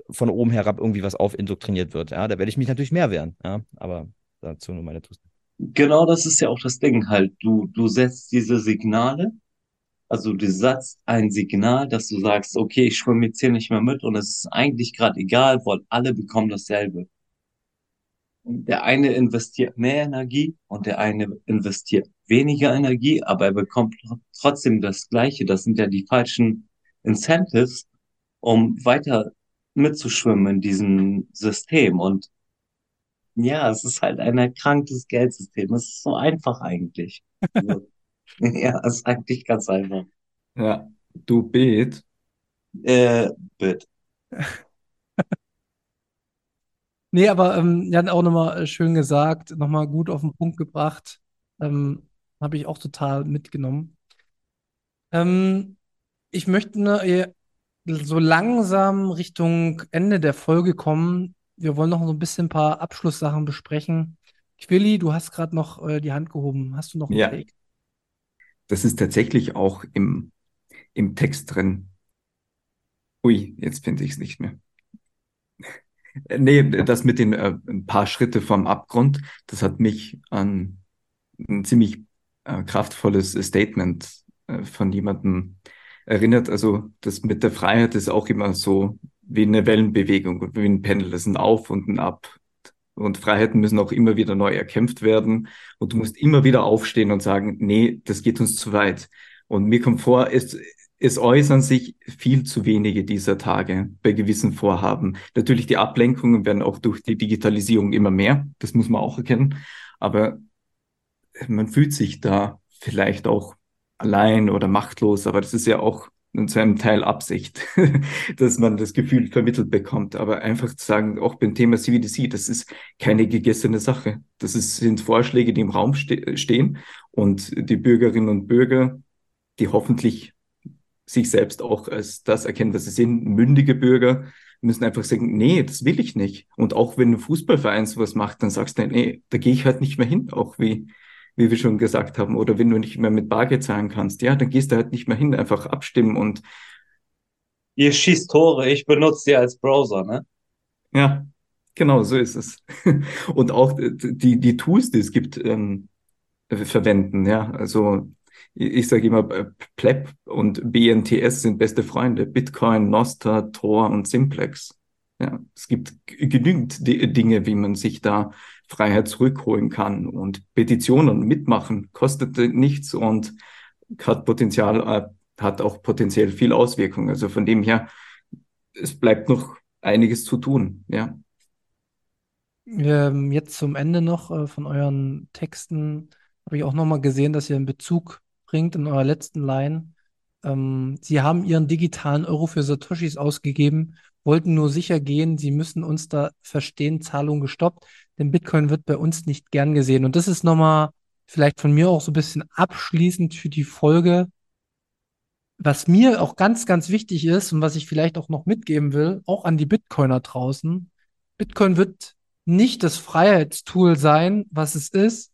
von oben herab irgendwie was aufindoktriniert wird. Ja, da werde ich mich natürlich mehr wehren. Ja, aber dazu nur meine Tusten. Genau das ist ja auch das Ding halt. Du, du setzt diese Signale, also du setzt ein Signal, dass du sagst, okay, ich schwimme jetzt hier nicht mehr mit und es ist eigentlich gerade egal, weil alle bekommen dasselbe. Der eine investiert mehr Energie und der eine investiert weniger Energie, aber er bekommt tr- trotzdem das Gleiche. Das sind ja die falschen Incentives, um weiter mitzuschwimmen in diesem System. Und Ja, es ist halt ein erkranktes Geldsystem. Es ist so einfach eigentlich. Also, ja, es ist eigentlich ganz einfach. Ja, du Bet. Äh, Bit. Nee, aber ähm, Jan auch nochmal äh, schön gesagt, nochmal gut auf den Punkt gebracht. Ähm, habe ich auch total mitgenommen. Ähm, ich möchte ne, so langsam Richtung Ende der Folge kommen. Wir wollen noch so ein bisschen ein paar Abschlusssachen besprechen. Quilly, du hast gerade noch äh, die Hand gehoben. Hast du noch einen Ja. Take? Das ist tatsächlich auch im, im Text drin. Ui, jetzt finde ich es nicht mehr. Nee, das mit den äh, ein paar Schritte vom Abgrund, das hat mich an ein ziemlich äh, kraftvolles Statement äh, von jemandem erinnert. Also das mit der Freiheit ist auch immer so wie eine Wellenbewegung und wie ein Pendel. Das ist ein Auf und ein Ab. Und Freiheiten müssen auch immer wieder neu erkämpft werden. Und du musst immer wieder aufstehen und sagen, nee, das geht uns zu weit. Und mir kommt vor, es, es äußern sich viel zu wenige dieser Tage bei gewissen Vorhaben. Natürlich, die Ablenkungen werden auch durch die Digitalisierung immer mehr. Das muss man auch erkennen. Aber man fühlt sich da vielleicht auch allein oder machtlos, aber das ist ja auch zu einem Teil Absicht, dass man das Gefühl vermittelt bekommt. Aber einfach zu sagen, auch beim Thema CBDC, das ist keine gegessene Sache. Das ist, sind Vorschläge, die im Raum ste stehen und die Bürgerinnen und Bürger, die hoffentlich sich selbst auch als das erkennen, was sie sind, mündige Bürger, müssen einfach sagen, nee, das will ich nicht. Und auch wenn ein Fußballverein sowas macht, dann sagst du, nee, da gehe ich halt nicht mehr hin, auch wie, wie wir schon gesagt haben. Oder wenn du nicht mehr mit Bargeld zahlen kannst, ja, dann gehst du halt nicht mehr hin, einfach abstimmen und Ihr schießt Tore, ich benutze die als Browser, ne? ja, genau, so ist es. Und auch die, die Tools, die es gibt, ähm, verwenden, ja. Also ich, sage immer, äh, Pleb und BNTS sind beste Freunde. Bitcoin, Nostr, Tor und Simplex. Ja, es gibt genügend Di- Dinge, wie man sich da Freiheit zurückholen kann. Und Petitionen mitmachen kostet nichts und hat Potenzial, äh, hat auch potenziell viel Auswirkungen. Also von dem her, es bleibt noch einiges zu tun, ja. Ähm, jetzt zum Ende noch äh, von euren Texten habe ich auch nochmal gesehen, dass ihr einen Bezug bringt in eurer letzten Line. Ähm, sie haben ihren digitalen Euro für Satoshis ausgegeben, wollten nur sicher gehen, sie müssen uns da verstehen, Zahlung gestoppt, denn Bitcoin wird bei uns nicht gern gesehen. Und das ist nochmal vielleicht von mir auch so ein bisschen abschließend für die Folge. Was mir auch ganz, ganz wichtig ist und was ich vielleicht auch noch mitgeben will, auch an die Bitcoiner draußen, Bitcoin wird nicht das Freiheitstool sein, was es ist,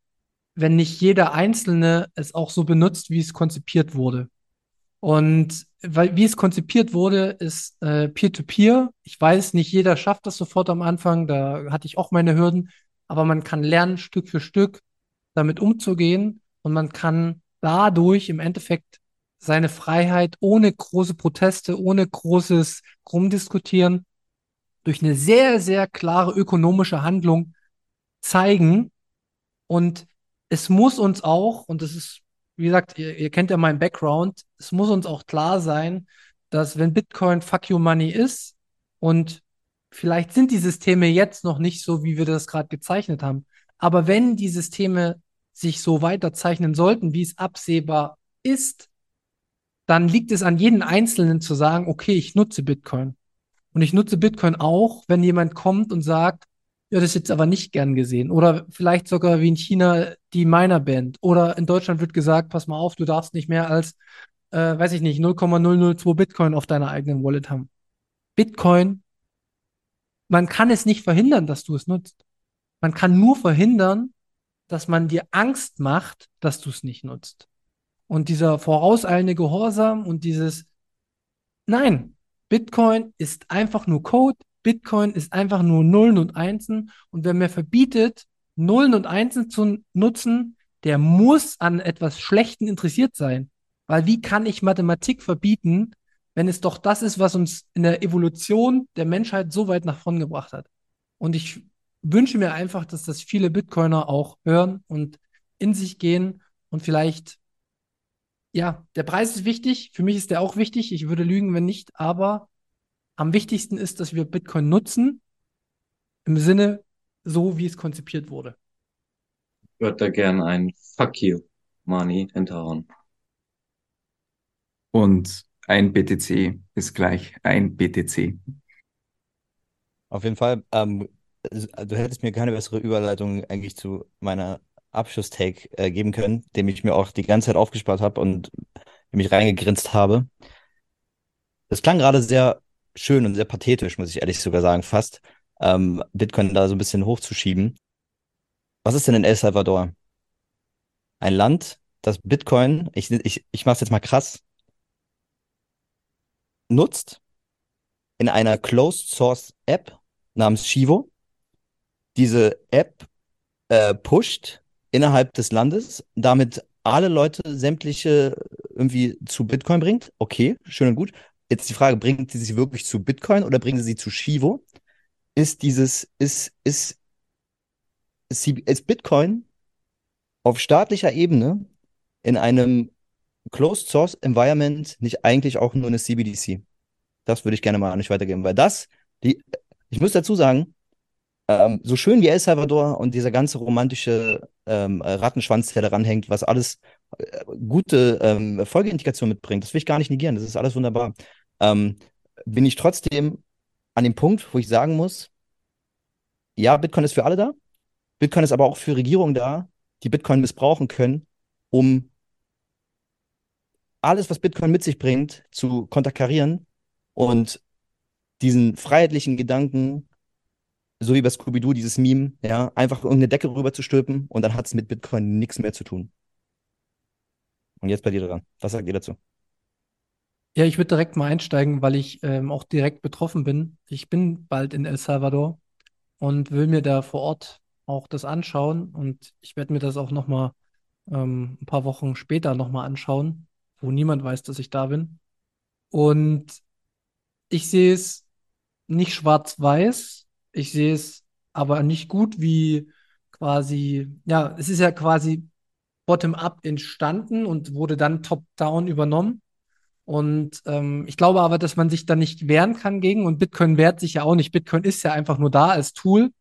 wenn nicht jeder Einzelne es auch so benutzt, wie es konzipiert wurde. Und weil, wie es konzipiert wurde, ist äh, Peer-to-Peer. Ich weiß, nicht jeder schafft das sofort am Anfang, da hatte ich auch meine Hürden, aber man kann lernen, Stück für Stück damit umzugehen und man kann dadurch im Endeffekt seine Freiheit ohne große Proteste, ohne großes Rumdiskutieren durch eine sehr, sehr klare ökonomische Handlung zeigen. Und es muss uns auch, und das ist, wie gesagt, ihr, ihr kennt ja meinen Background, es muss uns auch klar sein, dass wenn Bitcoin Fuck You Money ist und vielleicht sind die Systeme jetzt noch nicht so, wie wir das gerade gezeichnet haben, aber wenn die Systeme sich so weiterzeichnen sollten, wie es absehbar ist, dann liegt es an jedem Einzelnen zu sagen, okay, ich nutze Bitcoin. Und ich nutze Bitcoin auch, wenn jemand kommt und sagt, ja, das ist jetzt aber nicht gern gesehen. Oder vielleicht sogar wie in China die Miner-Band. Oder in Deutschland wird gesagt, pass mal auf, du darfst nicht mehr als, äh, weiß ich nicht, 0,002 Bitcoin auf deiner eigenen Wallet haben. Bitcoin, man kann es nicht verhindern, dass du es nutzt. Man kann nur verhindern, dass man dir Angst macht, dass du es nicht nutzt. Und dieser vorauseilende Gehorsam und dieses, nein, Bitcoin ist einfach nur Code, Bitcoin ist einfach nur Nullen und Einsen. Und wer mir verbietet, Nullen und Einsen zu nutzen, der muss an etwas Schlechten interessiert sein. Weil wie kann ich Mathematik verbieten, wenn es doch das ist, was uns in der Evolution der Menschheit so weit nach vorn gebracht hat? Und ich wünsche mir einfach, dass das viele Bitcoiner auch hören und in sich gehen und vielleicht, ja, der Preis ist wichtig. Für mich ist der auch wichtig. Ich würde lügen, wenn nicht. Aber am wichtigsten ist, dass wir Bitcoin nutzen im Sinne so, wie es konzipiert wurde. Ich würde da gerne ein Fuck you Money hinterhauen. Und ein BTC ist gleich ein BTC. Auf jeden Fall. Ähm, du hättest mir keine bessere Überleitung eigentlich zu meiner Abschlusstake äh, geben können, den ich mir auch die ganze Zeit aufgespart habe und mich reingegrinst habe. Das klang gerade sehr schön und sehr pathetisch, muss ich ehrlich sogar sagen, fast, ähm, Bitcoin da so ein bisschen hochzuschieben. Was ist denn in El Salvador? Ein Land, das Bitcoin, ich, ich, ich mache es jetzt mal krass, nutzt in einer Closed Source App namens Shivo. Diese App äh, pusht innerhalb des Landes, damit alle Leute sämtliche irgendwie zu Bitcoin bringt. Okay, schön und gut. Jetzt die Frage, bringt sie sich wirklich zu Bitcoin oder bringen sie sie zu Shivo? Ist dieses, ist, ist, ist, ist Bitcoin auf staatlicher Ebene in einem Closed Source Environment nicht eigentlich auch nur eine CBDC? Das würde ich gerne mal nicht weitergeben, weil das, die, ich muss dazu sagen, ähm, so schön wie El Salvador und dieser ganze romantische ähm, Rattenschwanz, der daran hängt, was alles gute ähm, Folgeintegration mitbringt, das will ich gar nicht negieren, das ist alles wunderbar. Ähm, bin ich trotzdem an dem Punkt, wo ich sagen muss, ja, Bitcoin ist für alle da, Bitcoin ist aber auch für Regierungen da, die Bitcoin missbrauchen können, um alles, was Bitcoin mit sich bringt, zu konterkarieren und diesen freiheitlichen Gedanken so wie bei Scooby-Doo, dieses Meme, ja, einfach irgendeine Decke rüber zu stülpen und dann hat es mit Bitcoin nichts mehr zu tun. Und jetzt bei dir dran. Was sagt ihr dazu? Ja, ich würde direkt mal einsteigen, weil ich ähm, auch direkt betroffen bin. Ich bin bald in El Salvador und will mir da vor Ort auch das anschauen und ich werde mir das auch noch mal ähm, ein paar Wochen später noch mal anschauen, wo niemand weiß, dass ich da bin. Und ich sehe es nicht schwarz-weiß, ich sehe es aber nicht gut, wie quasi, ja, es ist ja quasi bottom-up entstanden und wurde dann top-down übernommen. Und ähm, ich glaube aber, dass man sich da nicht wehren kann gegen und Bitcoin wehrt sich ja auch nicht. Bitcoin ist ja einfach nur da als Tool.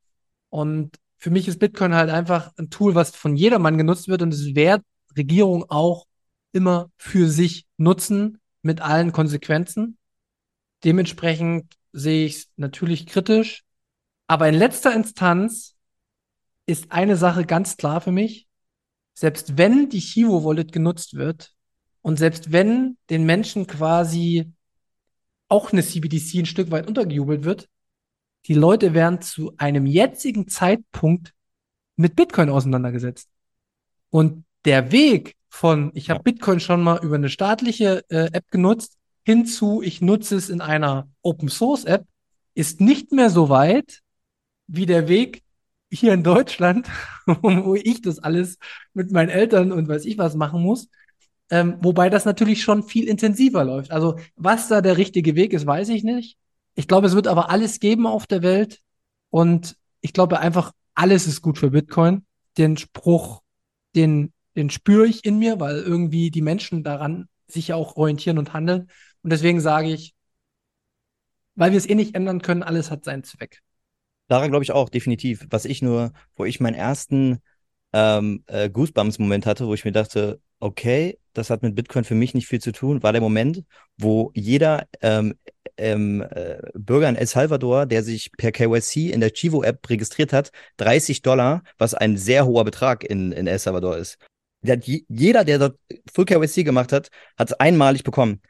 Und für mich ist Bitcoin halt einfach ein Tool, was von jedermann genutzt wird und es wehrt Regierung auch immer für sich nutzen mit allen Konsequenzen. Dementsprechend sehe ich es natürlich kritisch, aber in letzter Instanz ist eine Sache ganz klar für mich. Selbst wenn die Chivo Wallet genutzt wird und selbst wenn den Menschen quasi auch eine CBDC ein Stück weit untergejubelt wird, die Leute werden zu einem jetzigen Zeitpunkt mit Bitcoin auseinandergesetzt. Und der Weg von, ich habe Bitcoin schon mal über eine staatliche äh, App genutzt, hinzu, ich nutze es in einer Open Source App, ist nicht mehr so weit, wie der Weg hier in Deutschland, wo ich das alles mit meinen Eltern und weiß ich was machen muss. Ähm, wobei das natürlich schon viel intensiver läuft. Also was da der richtige Weg ist, weiß ich nicht. Ich glaube, es wird aber alles geben auf der Welt. Und ich glaube einfach, alles ist gut für Bitcoin. Den Spruch, den, den spüre ich in mir, weil irgendwie die Menschen daran sich ja auch orientieren und handeln. Und deswegen sage ich, weil wir es eh nicht ändern können, alles hat seinen Zweck. Daran glaube ich auch, definitiv. Was ich nur, wo ich meinen ersten ähm, äh, Goosebumps-Moment hatte, wo ich mir dachte, okay, das hat mit Bitcoin für mich nicht viel zu tun, war der Moment, wo jeder ähm, ähm, äh, Bürger in El Salvador, der sich per KYC in der Chivo-App registriert hat, 30 Dollar, was ein sehr hoher Betrag in, in El Salvador ist. Der jeder, der dort Full KYC gemacht hat, hat es einmalig bekommen.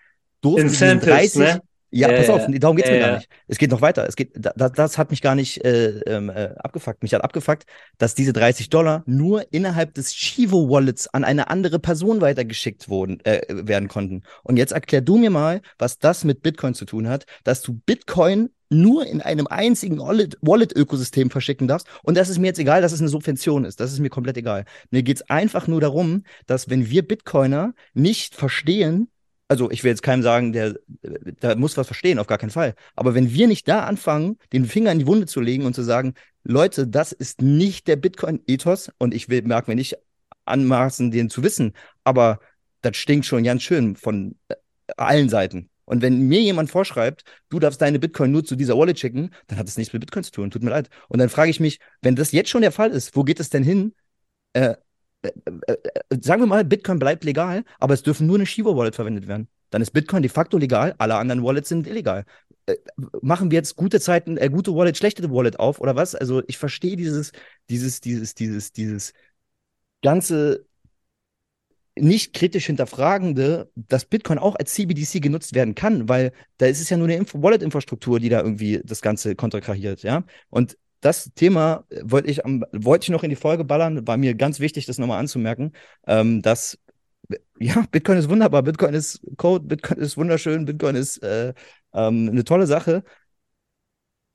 Incentives, 30, ne? Ja, pass auf, darum geht's mir gar nicht. Es geht noch weiter. Es geht, das, das hat mich gar nicht äh, ähm, äh, abgefuckt. Mich hat abgefuckt, dass diese 30 Dollar nur innerhalb des Chivo Wallets an eine andere Person weitergeschickt wurden, äh, werden konnten. Und jetzt erklär du mir mal, was das mit Bitcoin zu tun hat, dass du Bitcoin nur in einem einzigen Wallet-Ökosystem verschicken darfst. Und das ist mir jetzt egal, dass es eine Subvention ist. Das ist mir komplett egal. Mir geht's einfach nur darum, dass wenn wir Bitcoiner nicht verstehen, also ich will jetzt keinem sagen, der, der muss was verstehen, auf gar keinen Fall. Aber wenn wir nicht da anfangen, den Finger in die Wunde zu legen und zu sagen, Leute, das ist nicht der Bitcoin-Ethos und ich will, mag mir nicht anmaßen, den zu wissen, aber das stinkt schon ganz schön von äh, allen Seiten. Und wenn mir jemand vorschreibt, du darfst deine Bitcoin nur zu dieser Wallet schicken, dann hat das nichts mit Bitcoin zu tun. Tut mir leid. Und dann frage ich mich, wenn das jetzt schon der Fall ist, wo geht es denn hin? Äh sagen wir mal, Bitcoin bleibt legal, aber es dürfen nur eine Shiba-Wallet verwendet werden. Dann ist Bitcoin de facto legal, alle anderen Wallets sind illegal. Äh, machen wir jetzt gute Zeiten, äh, gute Wallet, schlechte Wallet auf oder was? Also ich verstehe dieses, dieses, dieses, dieses, dieses ganze nicht kritisch hinterfragende, dass Bitcoin auch als CBDC genutzt werden kann, weil da ist es ja nur eine Wallet-Infrastruktur, die da irgendwie das Ganze kontrakrahiert, ja. Und das Thema wollte ich, wollte ich noch in die Folge ballern, war mir ganz wichtig, das nochmal anzumerken, ähm, dass ja, Bitcoin ist wunderbar, Bitcoin ist Code, Bitcoin ist wunderschön, Bitcoin ist äh, ähm, eine tolle Sache.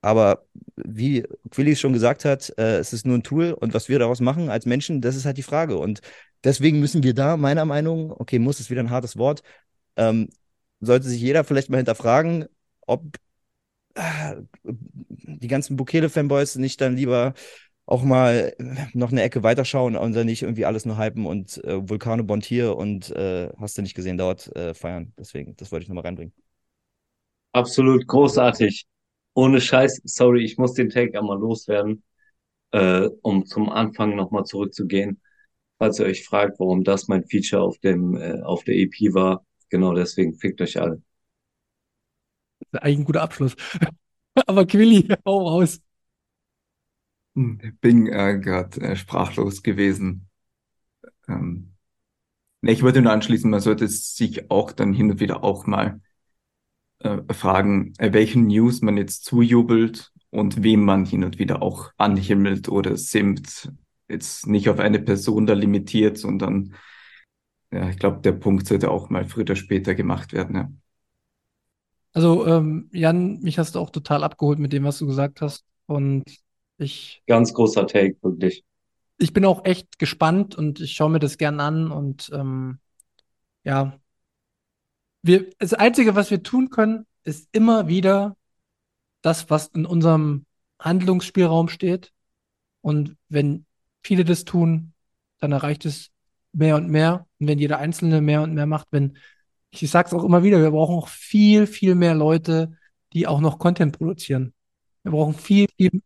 Aber wie Quilly schon gesagt hat, äh, es ist nur ein Tool. Und was wir daraus machen als Menschen, das ist halt die Frage. Und deswegen müssen wir da, meiner Meinung, okay, muss ist wieder ein hartes Wort, ähm, sollte sich jeder vielleicht mal hinterfragen, ob äh, die ganzen Bukele-Fanboys nicht dann lieber auch mal noch eine Ecke weiterschauen und dann nicht irgendwie alles nur hypen und äh, Vulkano Bond hier und äh, hast du nicht gesehen dort äh, feiern. Deswegen, das wollte ich nochmal reinbringen. Absolut großartig. Ohne Scheiß, sorry, ich muss den Take einmal loswerden, äh, um zum Anfang nochmal zurückzugehen. Falls ihr euch fragt, warum das mein Feature auf dem äh, auf der EP war, genau deswegen fickt euch alle. Eigentlich ein guter Abschluss. Aber Quilly, hau raus. Hm, bin äh, gerade äh, sprachlos gewesen. Ähm, ne, ich wollte nur anschließen, man sollte sich auch dann hin und wieder auch mal äh, fragen, äh, welchen News man jetzt zujubelt und wem man hin und wieder auch anhimmelt oder simmt. Jetzt nicht auf eine Person da limitiert, sondern ja, ich glaube, der Punkt sollte auch mal früher oder später gemacht werden. Ja. Also, ähm, Jan, mich hast du auch total abgeholt mit dem, was du gesagt hast. Und ich. Ganz großer Take, wirklich. Ich bin auch echt gespannt und ich schaue mir das gern an und ähm, ja, wir, das Einzige, was wir tun können, ist immer wieder das, was in unserem Handlungsspielraum steht. Und wenn viele das tun, dann erreicht es mehr und mehr. Und wenn jeder Einzelne mehr und mehr macht, wenn, ich sage es auch immer wieder, wir brauchen auch viel, viel mehr Leute, die auch noch Content produzieren. Wir brauchen viel, viel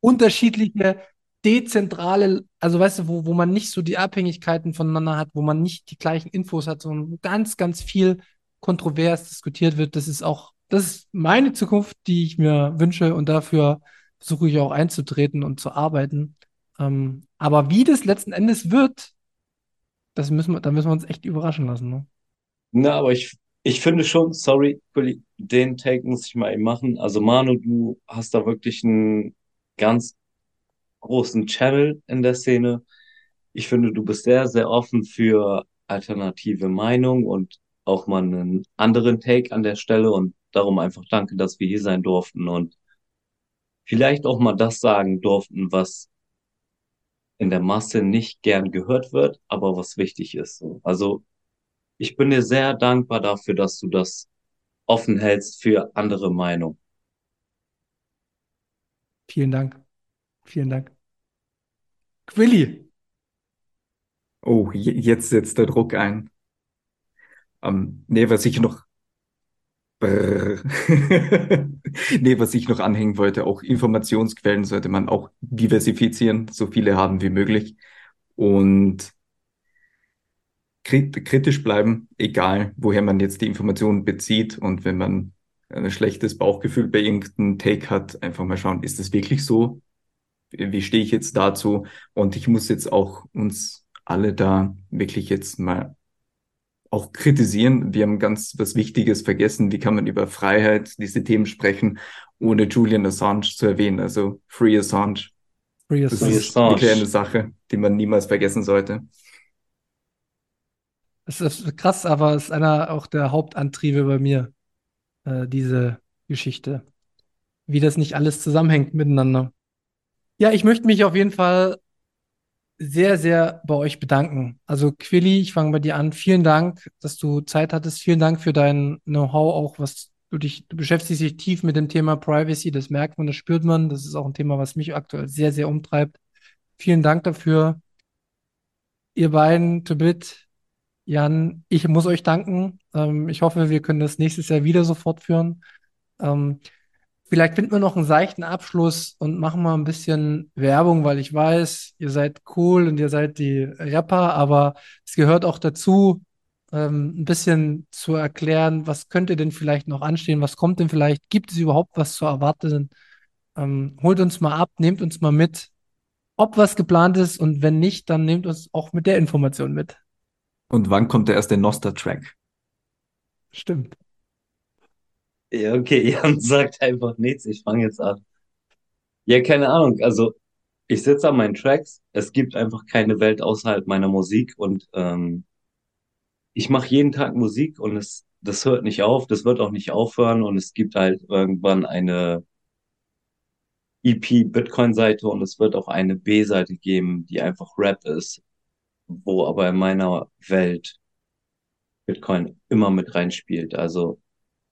unterschiedliche, dezentrale, also weißt du, wo, wo man nicht so die Abhängigkeiten voneinander hat, wo man nicht die gleichen Infos hat, sondern ganz, ganz viel kontrovers diskutiert wird. Das ist auch, das ist meine Zukunft, die ich mir wünsche und dafür versuche ich auch einzutreten und zu arbeiten. Ähm, aber wie das letzten Endes wird, das müssen wir, da müssen wir uns echt überraschen lassen. Ne? Na, aber ich, ich finde schon, sorry, den Take muss ich mal eben machen. Also Manu, du hast da wirklich einen ganz großen Channel in der Szene. Ich finde, du bist sehr, sehr offen für alternative Meinung und auch mal einen anderen Take an der Stelle und darum einfach danke, dass wir hier sein durften und vielleicht auch mal das sagen durften, was in der Masse nicht gern gehört wird, aber was wichtig ist. Also ich bin dir sehr dankbar dafür, dass du das offen hältst für andere Meinung. Vielen Dank. Vielen Dank. Quilly. Oh, jetzt setzt der Druck ein. Ähm, nee, was ich noch nee, was ich noch anhängen wollte, auch Informationsquellen sollte man auch diversifizieren, so viele haben wie möglich und kritisch bleiben, egal woher man jetzt die Informationen bezieht und wenn man ein schlechtes Bauchgefühl bei irgendeinem Take hat, einfach mal schauen, ist das wirklich so? Wie stehe ich jetzt dazu? Und ich muss jetzt auch uns alle da wirklich jetzt mal auch kritisieren. Wir haben ganz was Wichtiges vergessen. Wie kann man über Freiheit, diese Themen sprechen, ohne Julian Assange zu erwähnen? Also Free Assange. Free Assange. Das ist wirklich eine Sache, die man niemals vergessen sollte. Das ist krass, aber es ist einer auch der Hauptantriebe bei mir, äh, diese Geschichte. Wie das nicht alles zusammenhängt miteinander. Ja, ich möchte mich auf jeden Fall sehr, sehr bei euch bedanken. Also Quilly, ich fange bei dir an. Vielen Dank, dass du Zeit hattest. Vielen Dank für dein Know-how, auch was du dich, du beschäftigst dich tief mit dem Thema Privacy. Das merkt man, das spürt man. Das ist auch ein Thema, was mich aktuell sehr, sehr umtreibt. Vielen Dank dafür. Ihr beiden, Tobit, Jan, ich muss euch danken. Ähm, ich hoffe, wir können das nächstes Jahr wieder so fortführen. Ähm, vielleicht finden wir noch einen seichten Abschluss und machen mal ein bisschen Werbung, weil ich weiß, ihr seid cool und ihr seid die Rapper, aber es gehört auch dazu, ähm, ein bisschen zu erklären, was könnte denn vielleicht noch anstehen, was kommt denn vielleicht, gibt es überhaupt was zu erwarten? Ähm, holt uns mal ab, nehmt uns mal mit, ob was geplant ist und wenn nicht, dann nehmt uns auch mit der Information mit. Und wann kommt der erste Noster-Track? Stimmt. Ja, okay, Jan sagt einfach nichts. Ich fange jetzt an. Ja, keine Ahnung. Also, ich sitze an meinen Tracks. Es gibt einfach keine Welt außerhalb meiner Musik und ähm, ich mache jeden Tag Musik und es, das hört nicht auf, das wird auch nicht aufhören und es gibt halt irgendwann eine EP-Bitcoin-Seite und es wird auch eine B-Seite geben, die einfach Rap ist, wo aber in meiner Welt Bitcoin immer mit reinspielt. Also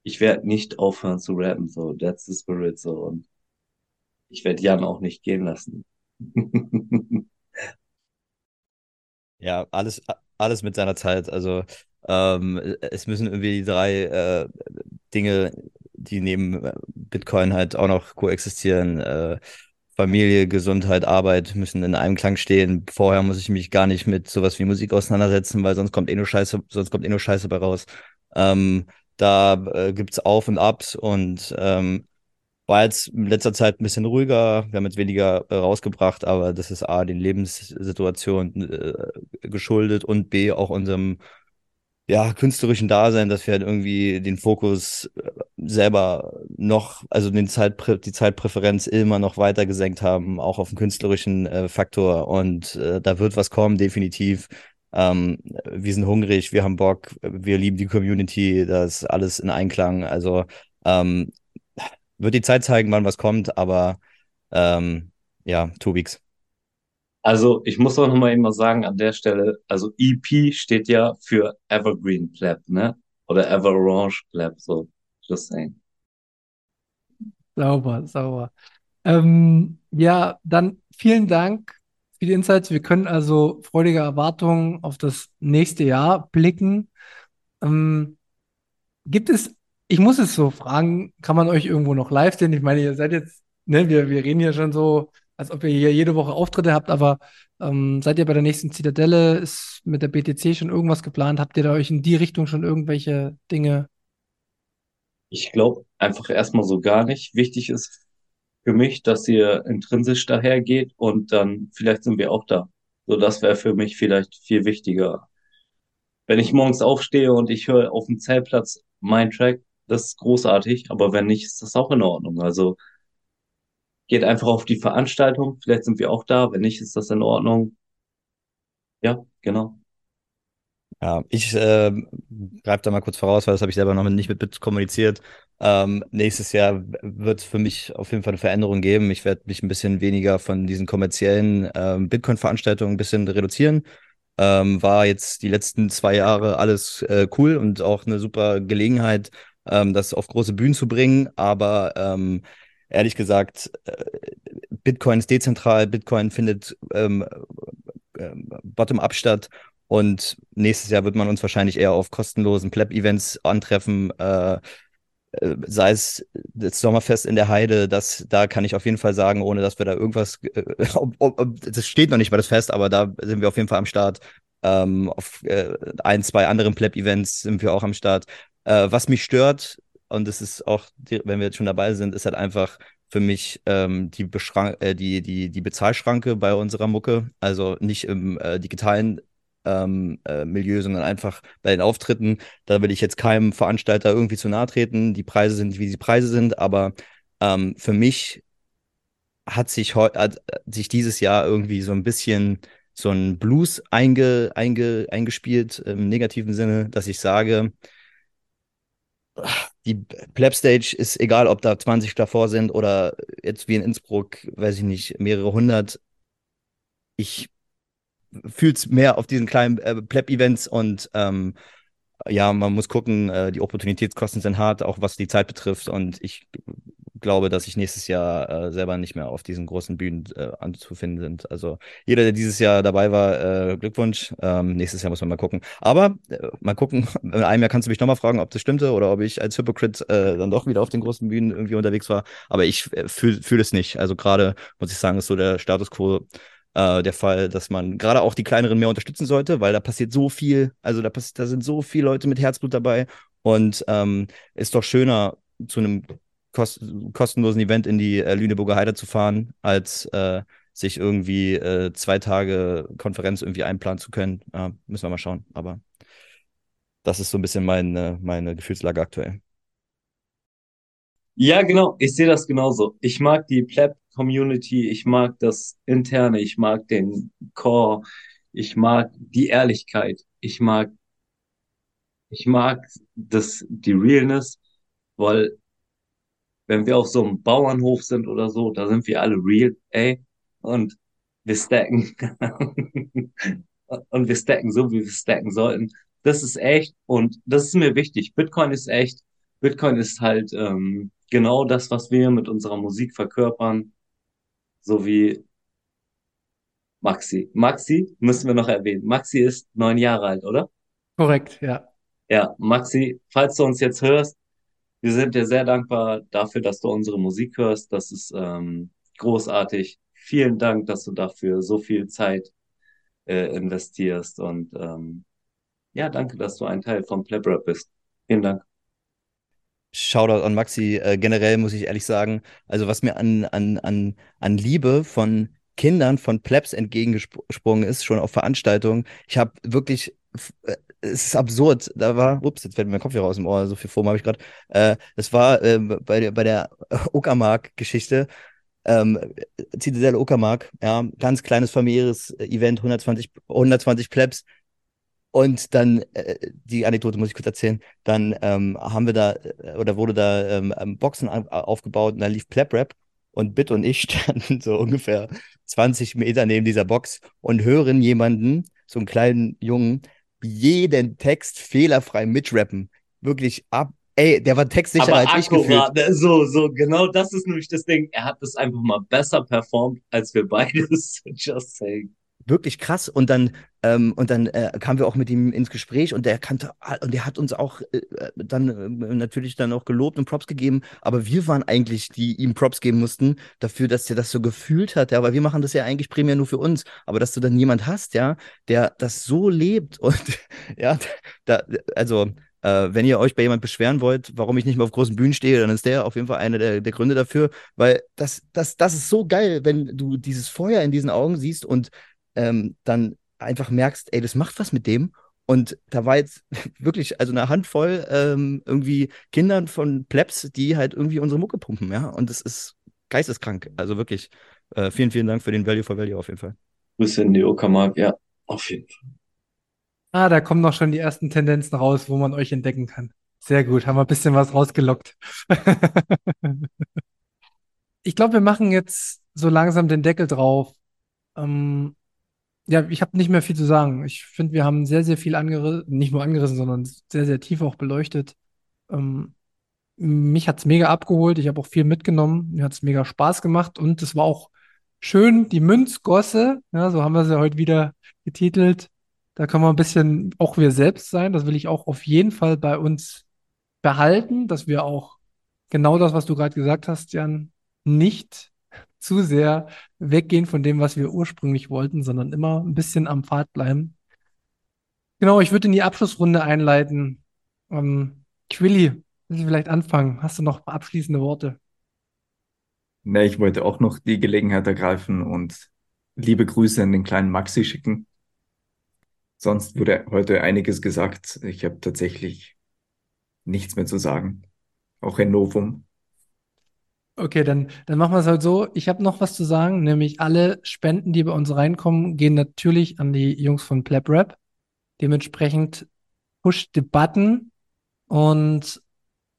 ich werde nicht aufhören zu rappen, so that's the spirit so und ich werde Jan auch nicht gehen lassen. Ja, alles, alles mit seiner Zeit. Also ähm, es müssen irgendwie die drei äh, Dinge, die neben Bitcoin halt auch noch koexistieren. Äh, Familie, Gesundheit, Arbeit müssen in einem Klang stehen. Vorher muss ich mich gar nicht mit sowas wie Musik auseinandersetzen, weil sonst kommt eh nur Scheiße, sonst kommt eh nur Scheiße bei raus. Ähm, da äh, gibt's Auf und Abs und ähm, war jetzt in letzter Zeit ein bisschen ruhiger. Wir haben jetzt weniger äh, rausgebracht, aber das ist A, den Lebenssituationen äh, geschuldet und B, auch unserem ja, künstlerischen Dasein, dass wir halt irgendwie den Fokus äh, selber noch, also den Zeitprä die Zeitpräferenz immer noch weiter gesenkt haben, auch auf den künstlerischen äh, Faktor. Und äh, da wird was kommen, definitiv. Ähm, wir sind hungrig, wir haben Bock, wir lieben die Community, das alles in Einklang. Also ähm, wird die Zeit zeigen, wann was kommt, aber ähm, ja, two weeks. Also ich muss auch nochmal eben sagen an der Stelle, also EP steht ja für Evergreen Pleb, ne? Oder Ever Orange Pleb, so. Just saying. Sauber, sauber. Ähm, ja, dann vielen Dank für die Insights. Wir können also freudige Erwartungen auf das nächste Jahr blicken. Ähm, gibt es, ich muss es so fragen, kann man euch irgendwo noch live sehen? Ich meine, ihr seid jetzt, ne, wir, wir reden hier schon so, als ob ihr hier jede Woche Auftritte habt, aber ähm, seid ihr bei der nächsten Zitadelle? Ist mit der BTC schon irgendwas geplant? Habt ihr da euch in die Richtung schon irgendwelche Dinge? Ich glaube einfach erstmal so gar nicht. Wichtig ist für mich, dass ihr intrinsisch dahergeht und dann vielleicht sind wir auch da. So, das wäre für mich vielleicht viel wichtiger. Wenn ich morgens aufstehe und ich höre auf dem Zeltplatz mein Track, das ist großartig, aber wenn nicht, ist das auch in Ordnung. Also geht einfach auf die Veranstaltung, vielleicht sind wir auch da, wenn nicht, ist das in Ordnung. Ja, genau. Ja, ich äh, greife da mal kurz voraus, weil das habe ich selber noch nicht mit kommuniziert. Ähm, nächstes Jahr wird es für mich auf jeden Fall eine Veränderung geben. Ich werde mich ein bisschen weniger von diesen kommerziellen ähm, Bitcoin-Veranstaltungen ein bisschen reduzieren. Ähm, war jetzt die letzten zwei Jahre alles äh, cool und auch eine super Gelegenheit, ähm, das auf große Bühnen zu bringen. Aber ähm, ehrlich gesagt, äh, Bitcoin ist dezentral, Bitcoin findet ähm, äh, bottom-up statt und nächstes Jahr wird man uns wahrscheinlich eher auf kostenlosen Pleb-Events antreffen, äh, äh, sei es das Sommerfest in der Heide, das, da kann ich auf jeden Fall sagen, ohne dass wir da irgendwas, äh, das steht noch nicht mal das Fest, aber da sind wir auf jeden Fall am Start. Ähm, auf äh, ein, zwei anderen Pleb-Events sind wir auch am Start. Äh, was mich stört, und das ist auch, wenn wir jetzt schon dabei sind, ist halt einfach für mich ähm, die, äh, die, die, die Bezahlschranke bei unserer Mucke. Also nicht im äh, digitalen ähm, äh, Milieu, sondern einfach bei den Auftritten. Da will ich jetzt keinem Veranstalter irgendwie zu nahe treten. Die Preise sind, wie die Preise sind, aber ähm, für mich hat sich, hat sich dieses Jahr irgendwie so ein bisschen so ein Blues einge, einge, eingespielt im negativen Sinne, dass ich sage, die Plebstage ist egal, ob da 20 davor sind oder jetzt wie in Innsbruck, weiß ich nicht, mehrere hundert. Ich fühle es mehr auf diesen kleinen äh, Pleb-Events und ähm, ja, man muss gucken, äh, die Opportunitätskosten sind hart, auch was die Zeit betrifft. Und ich glaube, dass ich nächstes Jahr äh, selber nicht mehr auf diesen großen Bühnen äh, anzufinden sind. Also jeder, der dieses Jahr dabei war, äh, Glückwunsch. Ähm, nächstes Jahr muss man mal gucken. Aber äh, mal gucken, in einem Jahr kannst du mich nochmal fragen, ob das stimmte oder ob ich als Hypocrite äh, dann doch wieder auf den großen Bühnen irgendwie unterwegs war. Aber ich äh, fühle fühl es nicht. Also gerade, muss ich sagen, ist so der Status quo der Fall, dass man gerade auch die kleineren mehr unterstützen sollte, weil da passiert so viel, also da, passiert, da sind so viele Leute mit Herzblut dabei und ähm, ist doch schöner, zu einem kost kostenlosen Event in die äh, Lüneburger Heide zu fahren, als äh, sich irgendwie äh, zwei Tage Konferenz irgendwie einplanen zu können. müssen wir mal schauen. Aber das ist so ein bisschen meine, meine Gefühlslage aktuell. Ja, genau. Ich sehe das genauso. Ich mag die Pleb-Community, ich mag das Interne, ich mag den Core, ich mag die Ehrlichkeit, ich mag, ich mag das, die Realness, weil wenn wir auf so einem Bauernhof sind oder so, da sind wir alle real, ey, und wir stacken. und wir stacken so, wie wir stacken sollten. Das ist echt und das ist mir wichtig. Bitcoin ist echt. Bitcoin ist halt ähm, genau das, was wir mit unserer Musik verkörpern, so wie Maxi. Maxi müssen wir noch erwähnen. Maxi ist neun Jahre alt, oder? Korrekt, ja. Ja, Maxi, falls du uns jetzt hörst, wir sind dir sehr dankbar dafür, dass du unsere Musik hörst. Das ist ähm, großartig. Vielen Dank, dass du dafür so viel Zeit äh, investierst und ähm, ja, danke, dass du ein Teil von Plebrap bist. Vielen Dank. Shoutout an Maxi. Äh, generell muss ich ehrlich sagen, also was mir an, an, an, an Liebe von Kindern von Plebs entgegengesprungen ist, schon auf Veranstaltungen. Ich habe wirklich, äh, es ist absurd. Da war, ups, jetzt fällt mir mein Kopf hier raus im Ohr, so viel Form habe ich gerade. Äh, das war äh, bei, der, bei der Uckermark-Geschichte. Ähm, Zitadelle Uckermark, ja, ganz kleines familiäres Event, 120, 120 Plebs. Und dann, äh, die Anekdote muss ich kurz erzählen, dann ähm, haben wir da, äh, oder wurde da ähm, ähm Boxen aufgebaut und da lief Pleb Rap und Bit und ich standen so ungefähr 20 Meter neben dieser Box und hören jemanden, so einen kleinen Jungen, jeden Text fehlerfrei mitrappen. Wirklich ab. Ey, der war textsicherer als ich gefühlt. So, so, genau das ist nämlich das Ding. Er hat das einfach mal besser performt als wir beides. Just saying wirklich krass. Und dann, ähm, und dann äh, kamen wir auch mit ihm ins Gespräch und der kannte, und der hat uns auch äh, dann äh, natürlich dann auch gelobt und Props gegeben. Aber wir waren eigentlich, die ihm Props geben mussten, dafür, dass er das so gefühlt hat. Ja, weil wir machen das ja eigentlich primär nur für uns. Aber dass du dann jemand hast, ja, der das so lebt und ja, da, also äh, wenn ihr euch bei jemand beschweren wollt, warum ich nicht mehr auf großen Bühnen stehe, dann ist der auf jeden Fall einer der, der Gründe dafür, weil das, das, das ist so geil, wenn du dieses Feuer in diesen Augen siehst und ähm, dann einfach merkst, ey, das macht was mit dem. Und da war jetzt wirklich, also eine Handvoll ähm, irgendwie Kindern von Plebs, die halt irgendwie unsere Mucke pumpen, ja. Und das ist geisteskrank. Also wirklich, äh, vielen, vielen Dank für den Value for Value auf jeden Fall. Grüße in die Uckermark, ja, auf jeden Fall. Ah, da kommen noch schon die ersten Tendenzen raus, wo man euch entdecken kann. Sehr gut, haben wir ein bisschen was rausgelockt. ich glaube, wir machen jetzt so langsam den Deckel drauf. Ähm, ja, ich habe nicht mehr viel zu sagen. Ich finde, wir haben sehr, sehr viel angerissen, nicht nur angerissen, sondern sehr, sehr tief auch beleuchtet. Ähm, mich hat's mega abgeholt. Ich habe auch viel mitgenommen. Mir hat's mega Spaß gemacht und es war auch schön, die Münzgosse, ja, so haben wir sie heute wieder getitelt. Da können wir ein bisschen auch wir selbst sein. Das will ich auch auf jeden Fall bei uns behalten, dass wir auch genau das, was du gerade gesagt hast, Jan, nicht zu sehr weggehen von dem, was wir ursprünglich wollten, sondern immer ein bisschen am Pfad bleiben. Genau, ich würde in die Abschlussrunde einleiten. Ähm, Quilly, willst du vielleicht anfangen? Hast du noch abschließende Worte? Na, ich wollte auch noch die Gelegenheit ergreifen und liebe Grüße an den kleinen Maxi schicken. Sonst wurde heute einiges gesagt. Ich habe tatsächlich nichts mehr zu sagen. Auch ein Novum. Okay, dann, dann machen wir es halt so. Ich habe noch was zu sagen, nämlich alle Spenden, die bei uns reinkommen, gehen natürlich an die Jungs von Pleb Rap. Dementsprechend push the button und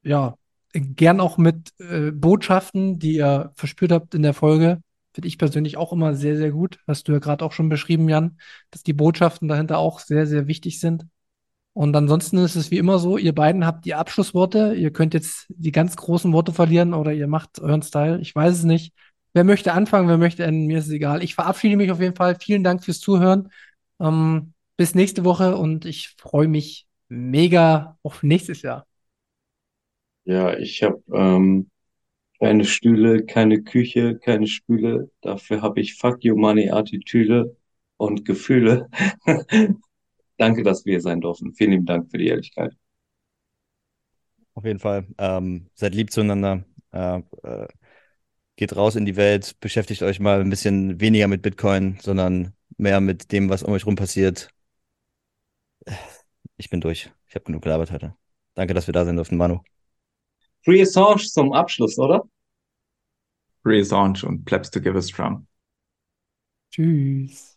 ja, gern auch mit äh, Botschaften, die ihr verspürt habt in der Folge. Finde ich persönlich auch immer sehr, sehr gut. Hast du ja gerade auch schon beschrieben, Jan, dass die Botschaften dahinter auch sehr, sehr wichtig sind. Und ansonsten ist es wie immer so, ihr beiden habt die Abschlussworte. Ihr könnt jetzt die ganz großen Worte verlieren oder ihr macht euren Style. Ich weiß es nicht. Wer möchte anfangen, wer möchte enden, mir ist es egal. Ich verabschiede mich auf jeden Fall. Vielen Dank fürs Zuhören. Ähm, bis nächste Woche und ich freue mich mega auf nächstes Jahr. Ja, ich habe ähm, keine Stühle, keine Küche, keine Spüle. Dafür habe ich Fuck You Money Attitüde und Gefühle. Danke, dass wir hier sein durften. Vielen lieben Dank für die Ehrlichkeit. Auf jeden Fall. Ähm, seid lieb zueinander. Äh, äh, geht raus in die Welt. Beschäftigt euch mal ein bisschen weniger mit Bitcoin, sondern mehr mit dem, was um euch rum passiert. Ich bin durch. Ich habe genug gelabert heute. Danke, dass wir da sein durften, Manu. Free Assange zum Abschluss, oder? Free Assange und Plebs to give us Trump. Tschüss.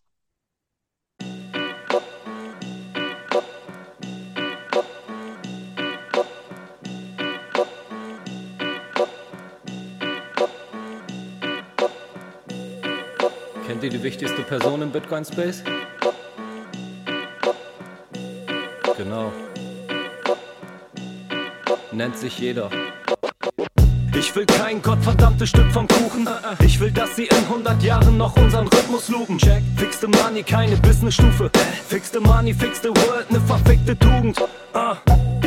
Kennt ihr die wichtigste Person im Bitcoin Space? Genau. Nennt sich jeder. Ich will kein gottverdammtes Stück vom Kuchen. Ich will, dass sie in 100 Jahren noch unseren Rhythmus lupen. Check, fix the money, keine Businessstufe. Fix the money, fix the world, ne verfickte Tugend. Ah,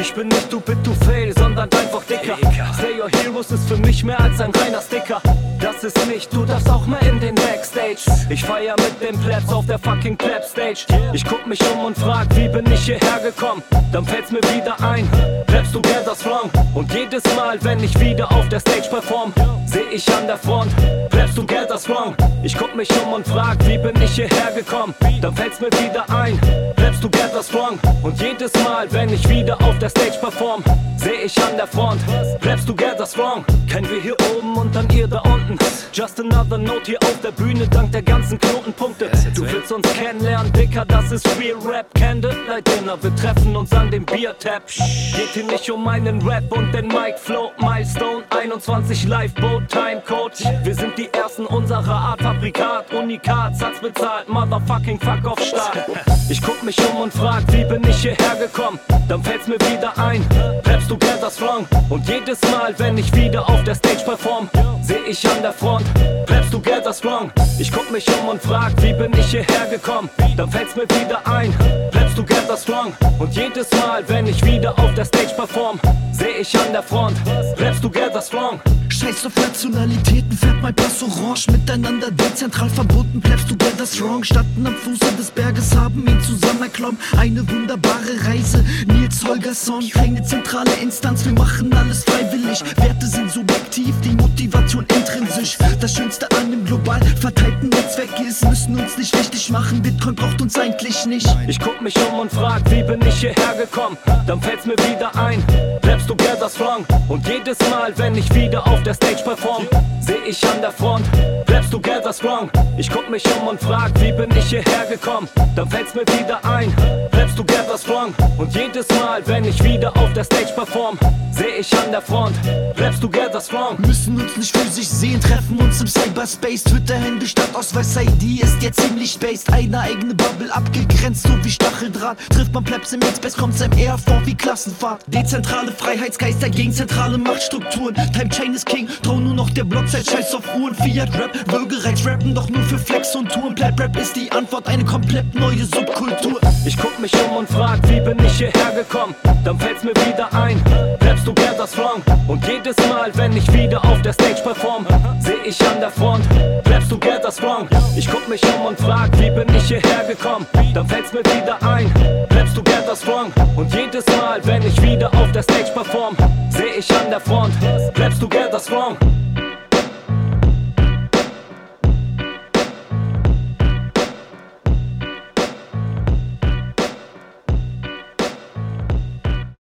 ich bin nicht bit to fail, sondern einfach dicker. Say your heroes ist für mich mehr als ein reiner Sticker. Das ist nicht, du darfst auch mal in den Backstage. Ich feier mit den Plebs auf der fucking Pleb Stage. Ich guck mich um und frag, wie bin ich hierher gekommen? Dann fällt's mir wieder ein, Plebs together's wrong. Und jedes Mal, wenn ich wieder auf der Stage perform, seh ich an der Front, Plebs together's wrong. Ich guck mich um und frag, wie bin ich hierher gekommen? Dann fällt's mir wieder ein, Plebs together's wrong. Und jedes Mal, wenn ich wieder auf der Stage perform, seh ich an der Front, Plebs together's wrong. Kennen wir hier oben und dann ihr da unten. Just another note hier auf der Bühne, dank der ganzen Knotenpunkte. Du willst uns kennenlernen, Dicker, das ist Real Rap. Candlelight Dinner, wir treffen uns an dem Biertap. Geht hier nicht um meinen Rap und den Mic Flow. Milestone 21 Lifeboat Timecode. Wir sind die ersten unserer Art, Fabrikat, Unikat, Satz bezahlt, Motherfucking Fuck off Start. Ich guck mich um und frag, wie bin ich hierher gekommen? Dann fällt's mir wieder ein, Raps together's wrong. Und jedes Mal, wenn ich wieder auf der Stage perform, seh ich an der Front, Raps together strong. Ich guck mich um und frag, wie bin ich hierher gekommen? Dann fällt's mir wieder ein, Raps together strong. Und jedes Mal, wenn ich wieder auf der Stage perform, seh ich an der Front, Raps together strong. Scheiß auf Nationalitäten, fährt mein Pass orange Miteinander dezentral verbunden, bleibst together strong Standen am Fuße des Berges, haben ihn zusammen erklommen Eine wunderbare Reise, Nils Holgersson Keine zentrale Instanz, wir machen alles freiwillig Werte sind subjektiv, die Motivation intrinsisch Das Schönste an dem global verteilten Netzwerk ist Müssen uns nicht wichtig machen, Bitcoin braucht uns eigentlich nicht Ich guck mich um und frag, wie bin ich hierher gekommen? Dann fällt's mir wieder ein, bleibst together strong Und jedes Mal, wenn ich wieder auf der Stage perform, seh ich an der Front, bleibst together strong. Ich guck mich um und frag, wie bin ich hierher gekommen? Dann fällt's mir wieder ein, bleibst together strong. Und jedes Mal, wenn ich wieder auf der Stage perform, seh ich an der Front, bleibst together strong. Müssen uns nicht physisch sehen, treffen uns im Cyberspace. Twitter-Handy statt Ausweis-ID ist jetzt ziemlich based. Eine eigene Bubble abgegrenzt, so wie Stacheldraht. Trifft man Plebs im X-Space, kommt's einem eher vor wie Klassenfahrt. Dezentrale Freiheitsgeister gegen zentrale Machtstrukturen. Time Chain ist King, trau nur noch der Blockzeit, scheiß auf Uhren. Fiat Rap, Würgereiz rappen doch nur für Flex und Touren. Pleb Rap ist die Antwort, eine komplett neue Subkultur. Ich guck mich um und frag, wie bin ich hierher gekommen? Dann fällt's mir wieder ein, bleibst together strong. Und jedes Mal, wenn ich wieder auf der Stage perform, seh ich an der Front, bleibst together strong. Ich guck mich um und frag, wie bin ich hierher gekommen? Dann fällt's mir wieder ein, bleibst together strong. Und jedes Mal, wenn ich wieder auf der Stage perform, seh ich an der Front, bleibst together strong.